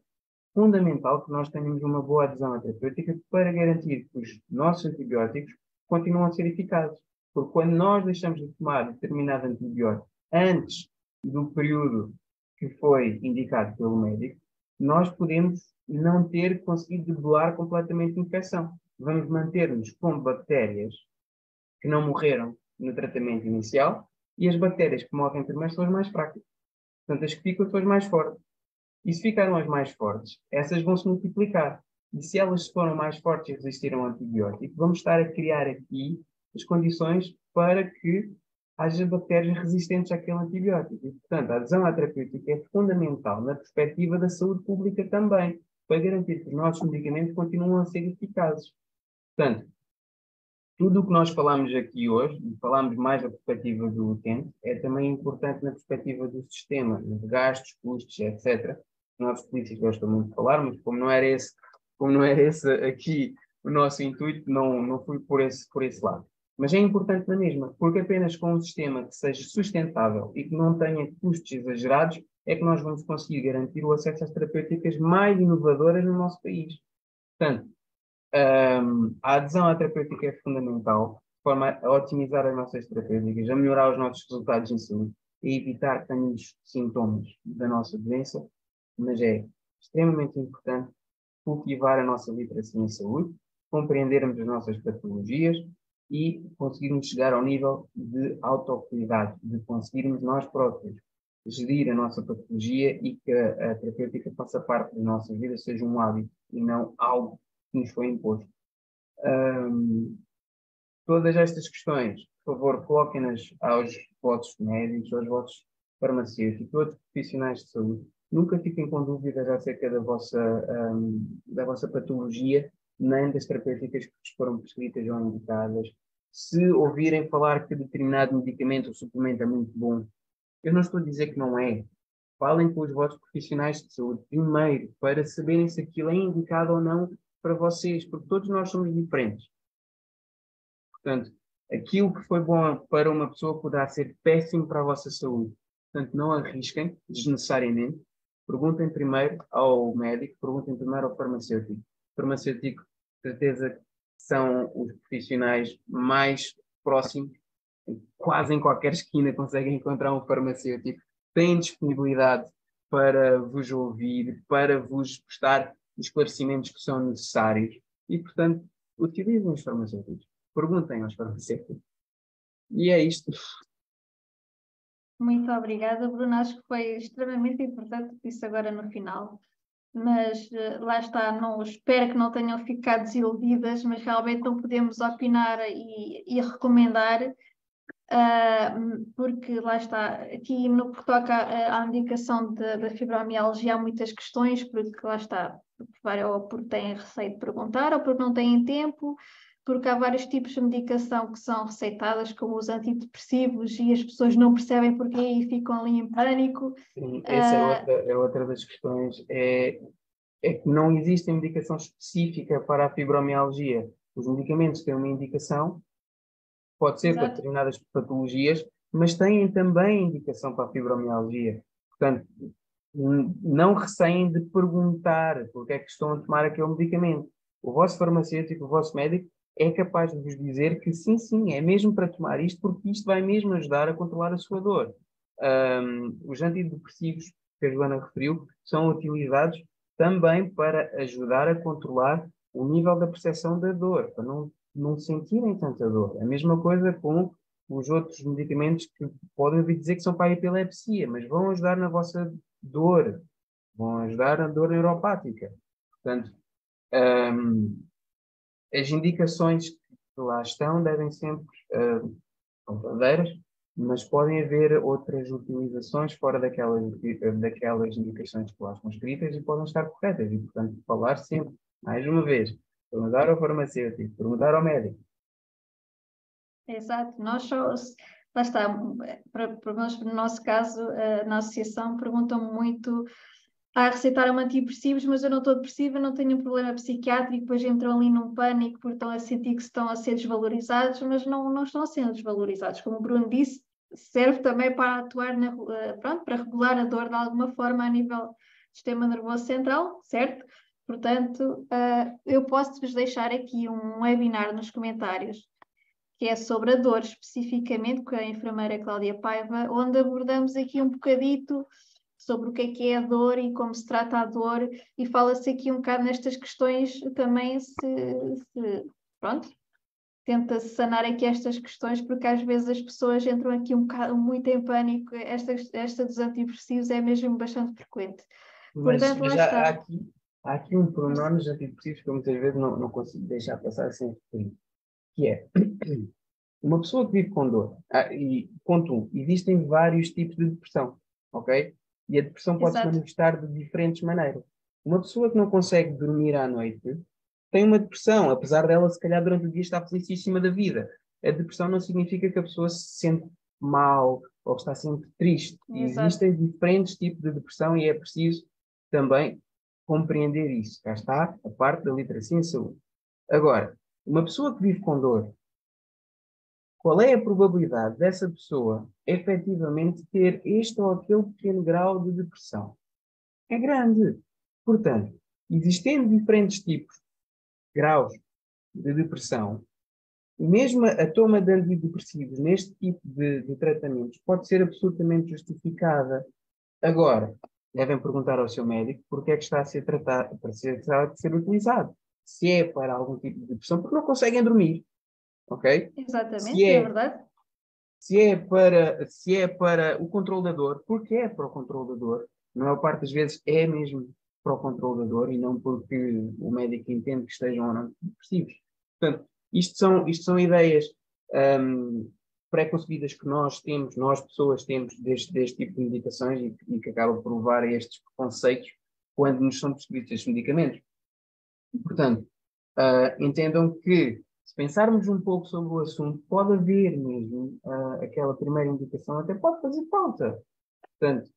fundamental que nós tenhamos uma boa adesão à terapêutica para garantir que os nossos antibióticos continuam a ser eficazes. Porque quando nós deixamos de tomar determinado antibiótico antes do período que foi indicado pelo médico, nós podemos não ter conseguido debelar completamente a infecção. Vamos manter-nos com bactérias que não morreram no tratamento inicial e as bactérias que morrem primeiro são as mais fracas. Portanto, as que ficam são as mais fortes. E se ficaram as mais fortes, essas vão se multiplicar. E se elas foram mais fortes e resistiram ao antibiótico, vamos estar a criar aqui as condições para que haja bactérias resistentes àquele antibiótico. E, portanto, a adesão à terapêutica é fundamental na perspectiva da saúde pública também, para garantir que os nossos medicamentos continuam a ser eficazes. Portanto, tudo o que nós falamos aqui hoje, e falamos mais da perspectiva do utente, é também importante na perspectiva do sistema, de gastos, custos, etc nossos políticos gostam muito de falar, mas como não era esse, como não era esse aqui o nosso intuito, não, não fui por esse, por esse lado. Mas é importante na mesma, porque apenas com um sistema que seja sustentável e que não tenha custos exagerados é que nós vamos conseguir garantir o acesso às terapêuticas mais inovadoras no nosso país. Portanto, um, a adesão à terapêutica é fundamental, de forma a otimizar as nossas terapêuticas, a melhorar os nossos resultados em saúde a evitar tenhamos sintomas da nossa doença, mas é extremamente importante cultivar a nossa literacia em saúde, compreendermos as nossas patologias e conseguirmos chegar ao nível de autocuidado, de conseguirmos nós próprios gerir a nossa patologia e que a, a terapêutica faça parte da nossa vida, seja um hábito e não algo que nos foi imposto. Um, todas estas questões, por favor, coloquem-nas aos vossos médicos, aos vossos farmacêuticos, outros profissionais de saúde. Nunca fiquem com dúvidas acerca da vossa, um, da vossa patologia, nem das terapêuticas que vos foram prescritas ou indicadas. Se ouvirem falar que determinado medicamento ou suplemento é muito bom, eu não estou a dizer que não é. Falem com os vossos profissionais de saúde primeiro, para saberem se aquilo é indicado ou não para vocês, porque todos nós somos diferentes. Portanto, aquilo que foi bom para uma pessoa poderá ser péssimo para a vossa saúde. Portanto, não arrisquem desnecessariamente. Perguntem primeiro ao médico, perguntem primeiro ao farmacêutico. O farmacêutico, certeza, são os profissionais mais próximos. Quase em qualquer esquina conseguem encontrar um farmacêutico. Têm disponibilidade para vos ouvir, para vos prestar os esclarecimentos que são necessários. E, portanto, utilizem os farmacêuticos. Perguntem aos farmacêuticos. E é isto. Muito obrigada, Bruno. Acho que foi extremamente importante isso agora no final. Mas uh, lá está, não, espero que não tenham ficado desiludidas, mas realmente não podemos opinar e, e recomendar, uh, porque lá está, aqui no que toca à, à indicação da fibromialgia há muitas questões, porque lá está, ou porque têm receio de perguntar, ou porque não têm tempo, porque há vários tipos de medicação que são receitadas, como os antidepressivos, e as pessoas não percebem porquê e ficam ali em pânico. Sim, essa uh... é, outra, é outra das questões. É, é que não existe medicação específica para a fibromialgia. Os medicamentos têm uma indicação, pode ser Exato. para determinadas patologias, mas têm também indicação para a fibromialgia. Portanto, não receiem de perguntar porque é que estão a tomar aquele medicamento. O vosso farmacêutico, o vosso médico, é capaz de vos dizer que sim, sim, é mesmo para tomar isto, porque isto vai mesmo ajudar a controlar a sua dor. Um, os antidepressivos que a Joana referiu são utilizados também para ajudar a controlar o nível da percepção da dor, para não, não sentirem tanta dor. A mesma coisa com os outros medicamentos que podem ouvir dizer que são para a epilepsia, mas vão ajudar na vossa dor, vão ajudar na dor neuropática. Portanto, um, as indicações que lá estão devem sempre uh, verdadeiras, mas podem haver outras utilizações fora daquelas, daquelas indicações que lá estão escritas e podem estar corretas. E, portanto, falar sempre, mais uma vez, perguntar ao farmacêutico, perguntar ao médico. Exato, nós só, lá está, para, para, no nosso caso, na associação perguntam muito a receitar antidepressivos, mas eu não estou depressiva, não tenho um problema psiquiátrico, depois entram ali num pânico porque estão a sentir que estão a ser desvalorizados, mas não, não estão a ser desvalorizados. Como o Bruno disse, serve também para atuar, na, eh, pronto, para regular a dor de alguma forma a nível do sistema nervoso central, certo? Portanto, uh, eu posso-vos deixar aqui um webinar nos comentários que é sobre a dor especificamente com a enfermeira Cláudia Paiva, onde abordamos aqui um bocadito sobre o que é que é a dor e como se trata a dor, e fala-se aqui um bocado nestas questões também se, se pronto, tenta sanar aqui estas questões, porque às vezes as pessoas entram aqui um bocado muito em pânico, esta, esta dos antidepressivos é mesmo bastante frequente. Mas, Portanto, mas há, há, aqui, há aqui um pormenor nos antidepressivos que eu muitas vezes não, não consigo deixar passar sem referir, que é uma pessoa que vive com dor, ah, e ponto um, existem vários tipos de depressão, ok? E a depressão pode se manifestar de diferentes maneiras. Uma pessoa que não consegue dormir à noite tem uma depressão, apesar dela, se calhar, durante o dia estar felicíssima da vida. A depressão não significa que a pessoa se sente mal ou está sempre triste. Exato. Existem diferentes tipos de depressão e é preciso também compreender isso. Cá está a parte da literacia em saúde. Agora, uma pessoa que vive com dor, qual é a probabilidade dessa pessoa efetivamente ter este ou aquele pequeno grau de depressão? É grande. Portanto, existendo diferentes tipos, graus de depressão, mesmo a toma de antidepressivos neste tipo de, de tratamentos pode ser absolutamente justificada. Agora, devem perguntar ao seu médico porque é que está a ser tratado, para ser, a ser utilizado. Se é para algum tipo de depressão, porque não conseguem dormir. Ok? Exatamente, se é, é verdade. Se é, para, se é para o controle da dor, porque é para o controle da dor. A maior parte das vezes é mesmo para o controle da dor e não porque o médico entende que estejam ou não depressivos. Portanto, isto são, isto são ideias um, pré-concebidas que nós temos, nós pessoas temos deste, deste tipo de medicações e, e que acabam por levar a estes preconceitos quando nos são prescritos estes medicamentos. Portanto, uh, entendam que se pensarmos um pouco sobre o assunto, pode haver mesmo uh, aquela primeira indicação, até pode fazer falta. Portanto,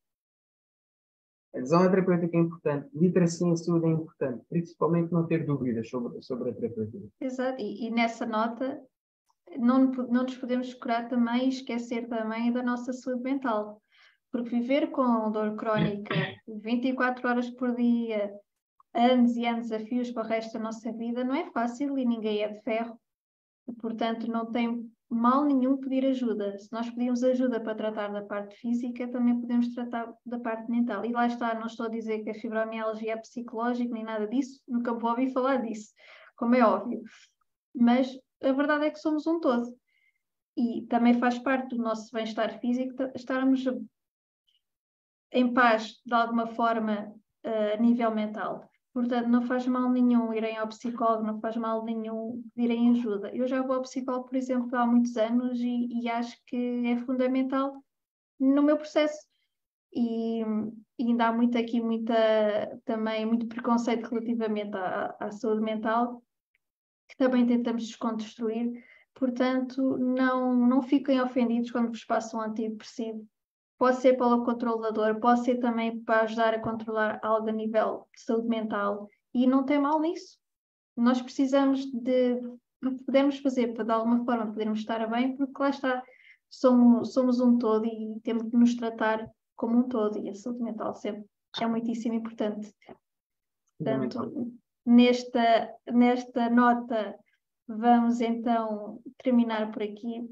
a adesão à terapêutica é importante, literacia em saúde é importante, principalmente não ter dúvidas sobre, sobre a terapêutica. Exato, e, e nessa nota não, não nos podemos curar também e esquecer também da nossa saúde mental. Porque viver com dor crónica 24 horas por dia, anos e anos a para o resto da nossa vida, não é fácil e ninguém é de ferro. Portanto, não tem mal nenhum pedir ajuda. Se nós pedimos ajuda para tratar da parte física, também podemos tratar da parte mental. E lá está, não estou a dizer que a fibromialgia é psicológica nem nada disso, nunca vou ouvir falar disso, como é óbvio. Mas a verdade é que somos um todo. E também faz parte do nosso bem-estar físico estarmos em paz, de alguma forma, eh, a nível mental. Portanto, não faz mal nenhum irem ao psicólogo, não faz mal nenhum pedirem ajuda. Eu já vou ao psicólogo, por exemplo, há muitos anos e, e acho que é fundamental no meu processo. E, e, ainda há muito aqui, muita, também muito preconceito relativamente à, à saúde mental, que também tentamos desconstruir. Portanto, não, não fiquem ofendidos quando vos passam um antidepressivo pode ser pelo controle da dor, pode ser também para ajudar a controlar algo a nível de saúde mental e não tem mal nisso. Nós precisamos de o que podemos fazer para de alguma forma podermos estar bem, porque lá está, somos, somos um todo e temos de nos tratar como um todo e a saúde mental sempre é muitíssimo importante. Portanto, nesta, nesta nota vamos então terminar por aqui.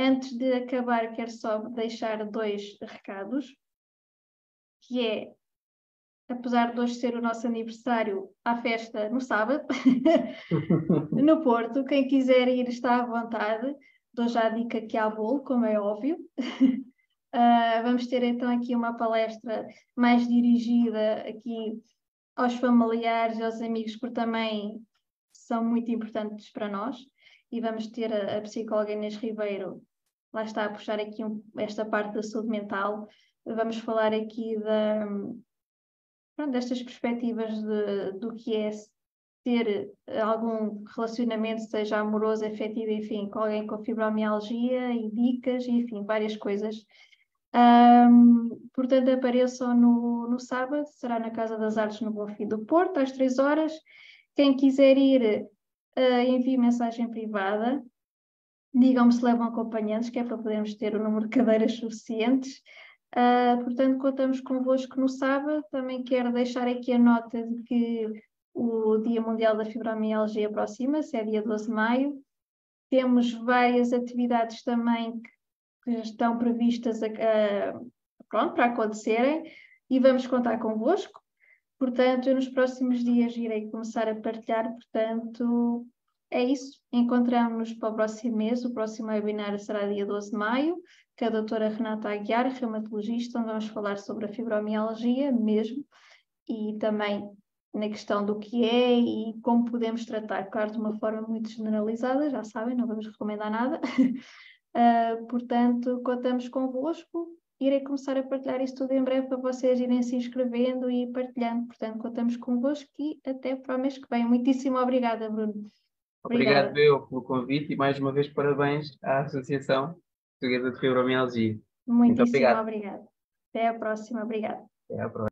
Antes de acabar, quero só deixar dois recados, que é, apesar de hoje ser o nosso aniversário, há festa no sábado, no Porto. Quem quiser ir está à vontade. Dou já a dica que há bolo, como é óbvio. Uh, vamos ter então aqui uma palestra mais dirigida aqui aos familiares, aos amigos, porque também são muito importantes para nós. E vamos ter a, a psicóloga Inês Ribeiro lá está a puxar aqui um, esta parte da saúde mental. Vamos falar aqui da, pronto, destas perspectivas de, do que é ter algum relacionamento, seja amoroso, afetivo, enfim, com alguém com fibromialgia e dicas, enfim, várias coisas. Um, portanto, apareçam no, no sábado, será na Casa das Artes no Bom Fim do Porto, às três horas. Quem quiser ir, uh, envie mensagem privada Digam-me se levam acompanhantes, que é para podermos ter o número de cadeiras suficientes. Uh, portanto, contamos convosco no sábado. Também quero deixar aqui a nota de que o Dia Mundial da Fibromialgia aproxima-se, é dia 12 de maio. Temos várias atividades também que, estão previstas a, a, pronto, para acontecerem e vamos contar convosco. Portanto, eu nos próximos dias irei começar a partilhar, portanto, é isso. Encontramos-nos para o próximo mês. O próximo webinar será dia 12 de maio, com a doutora Renata Aguiar, reumatologista, onde vamos falar sobre a fibromialgia mesmo e também na questão do que é e como podemos tratar, claro, de uma forma muito generalizada, já sabem, não vamos recomendar nada. uh, portanto, contamos convosco. Irei começar a partilhar isso tudo em breve para vocês irem se inscrevendo e partilhando. Portanto, contamos convosco e até para o mês que vem. Muitíssimo obrigada, Bruno. Obrigado eu pelo convite e mais uma vez parabéns à Associação Portuguesa de Fibromialgia. Muitíssimo Muito obrigado. obrigada. Até a próxima. Obrigada. Até a próxima.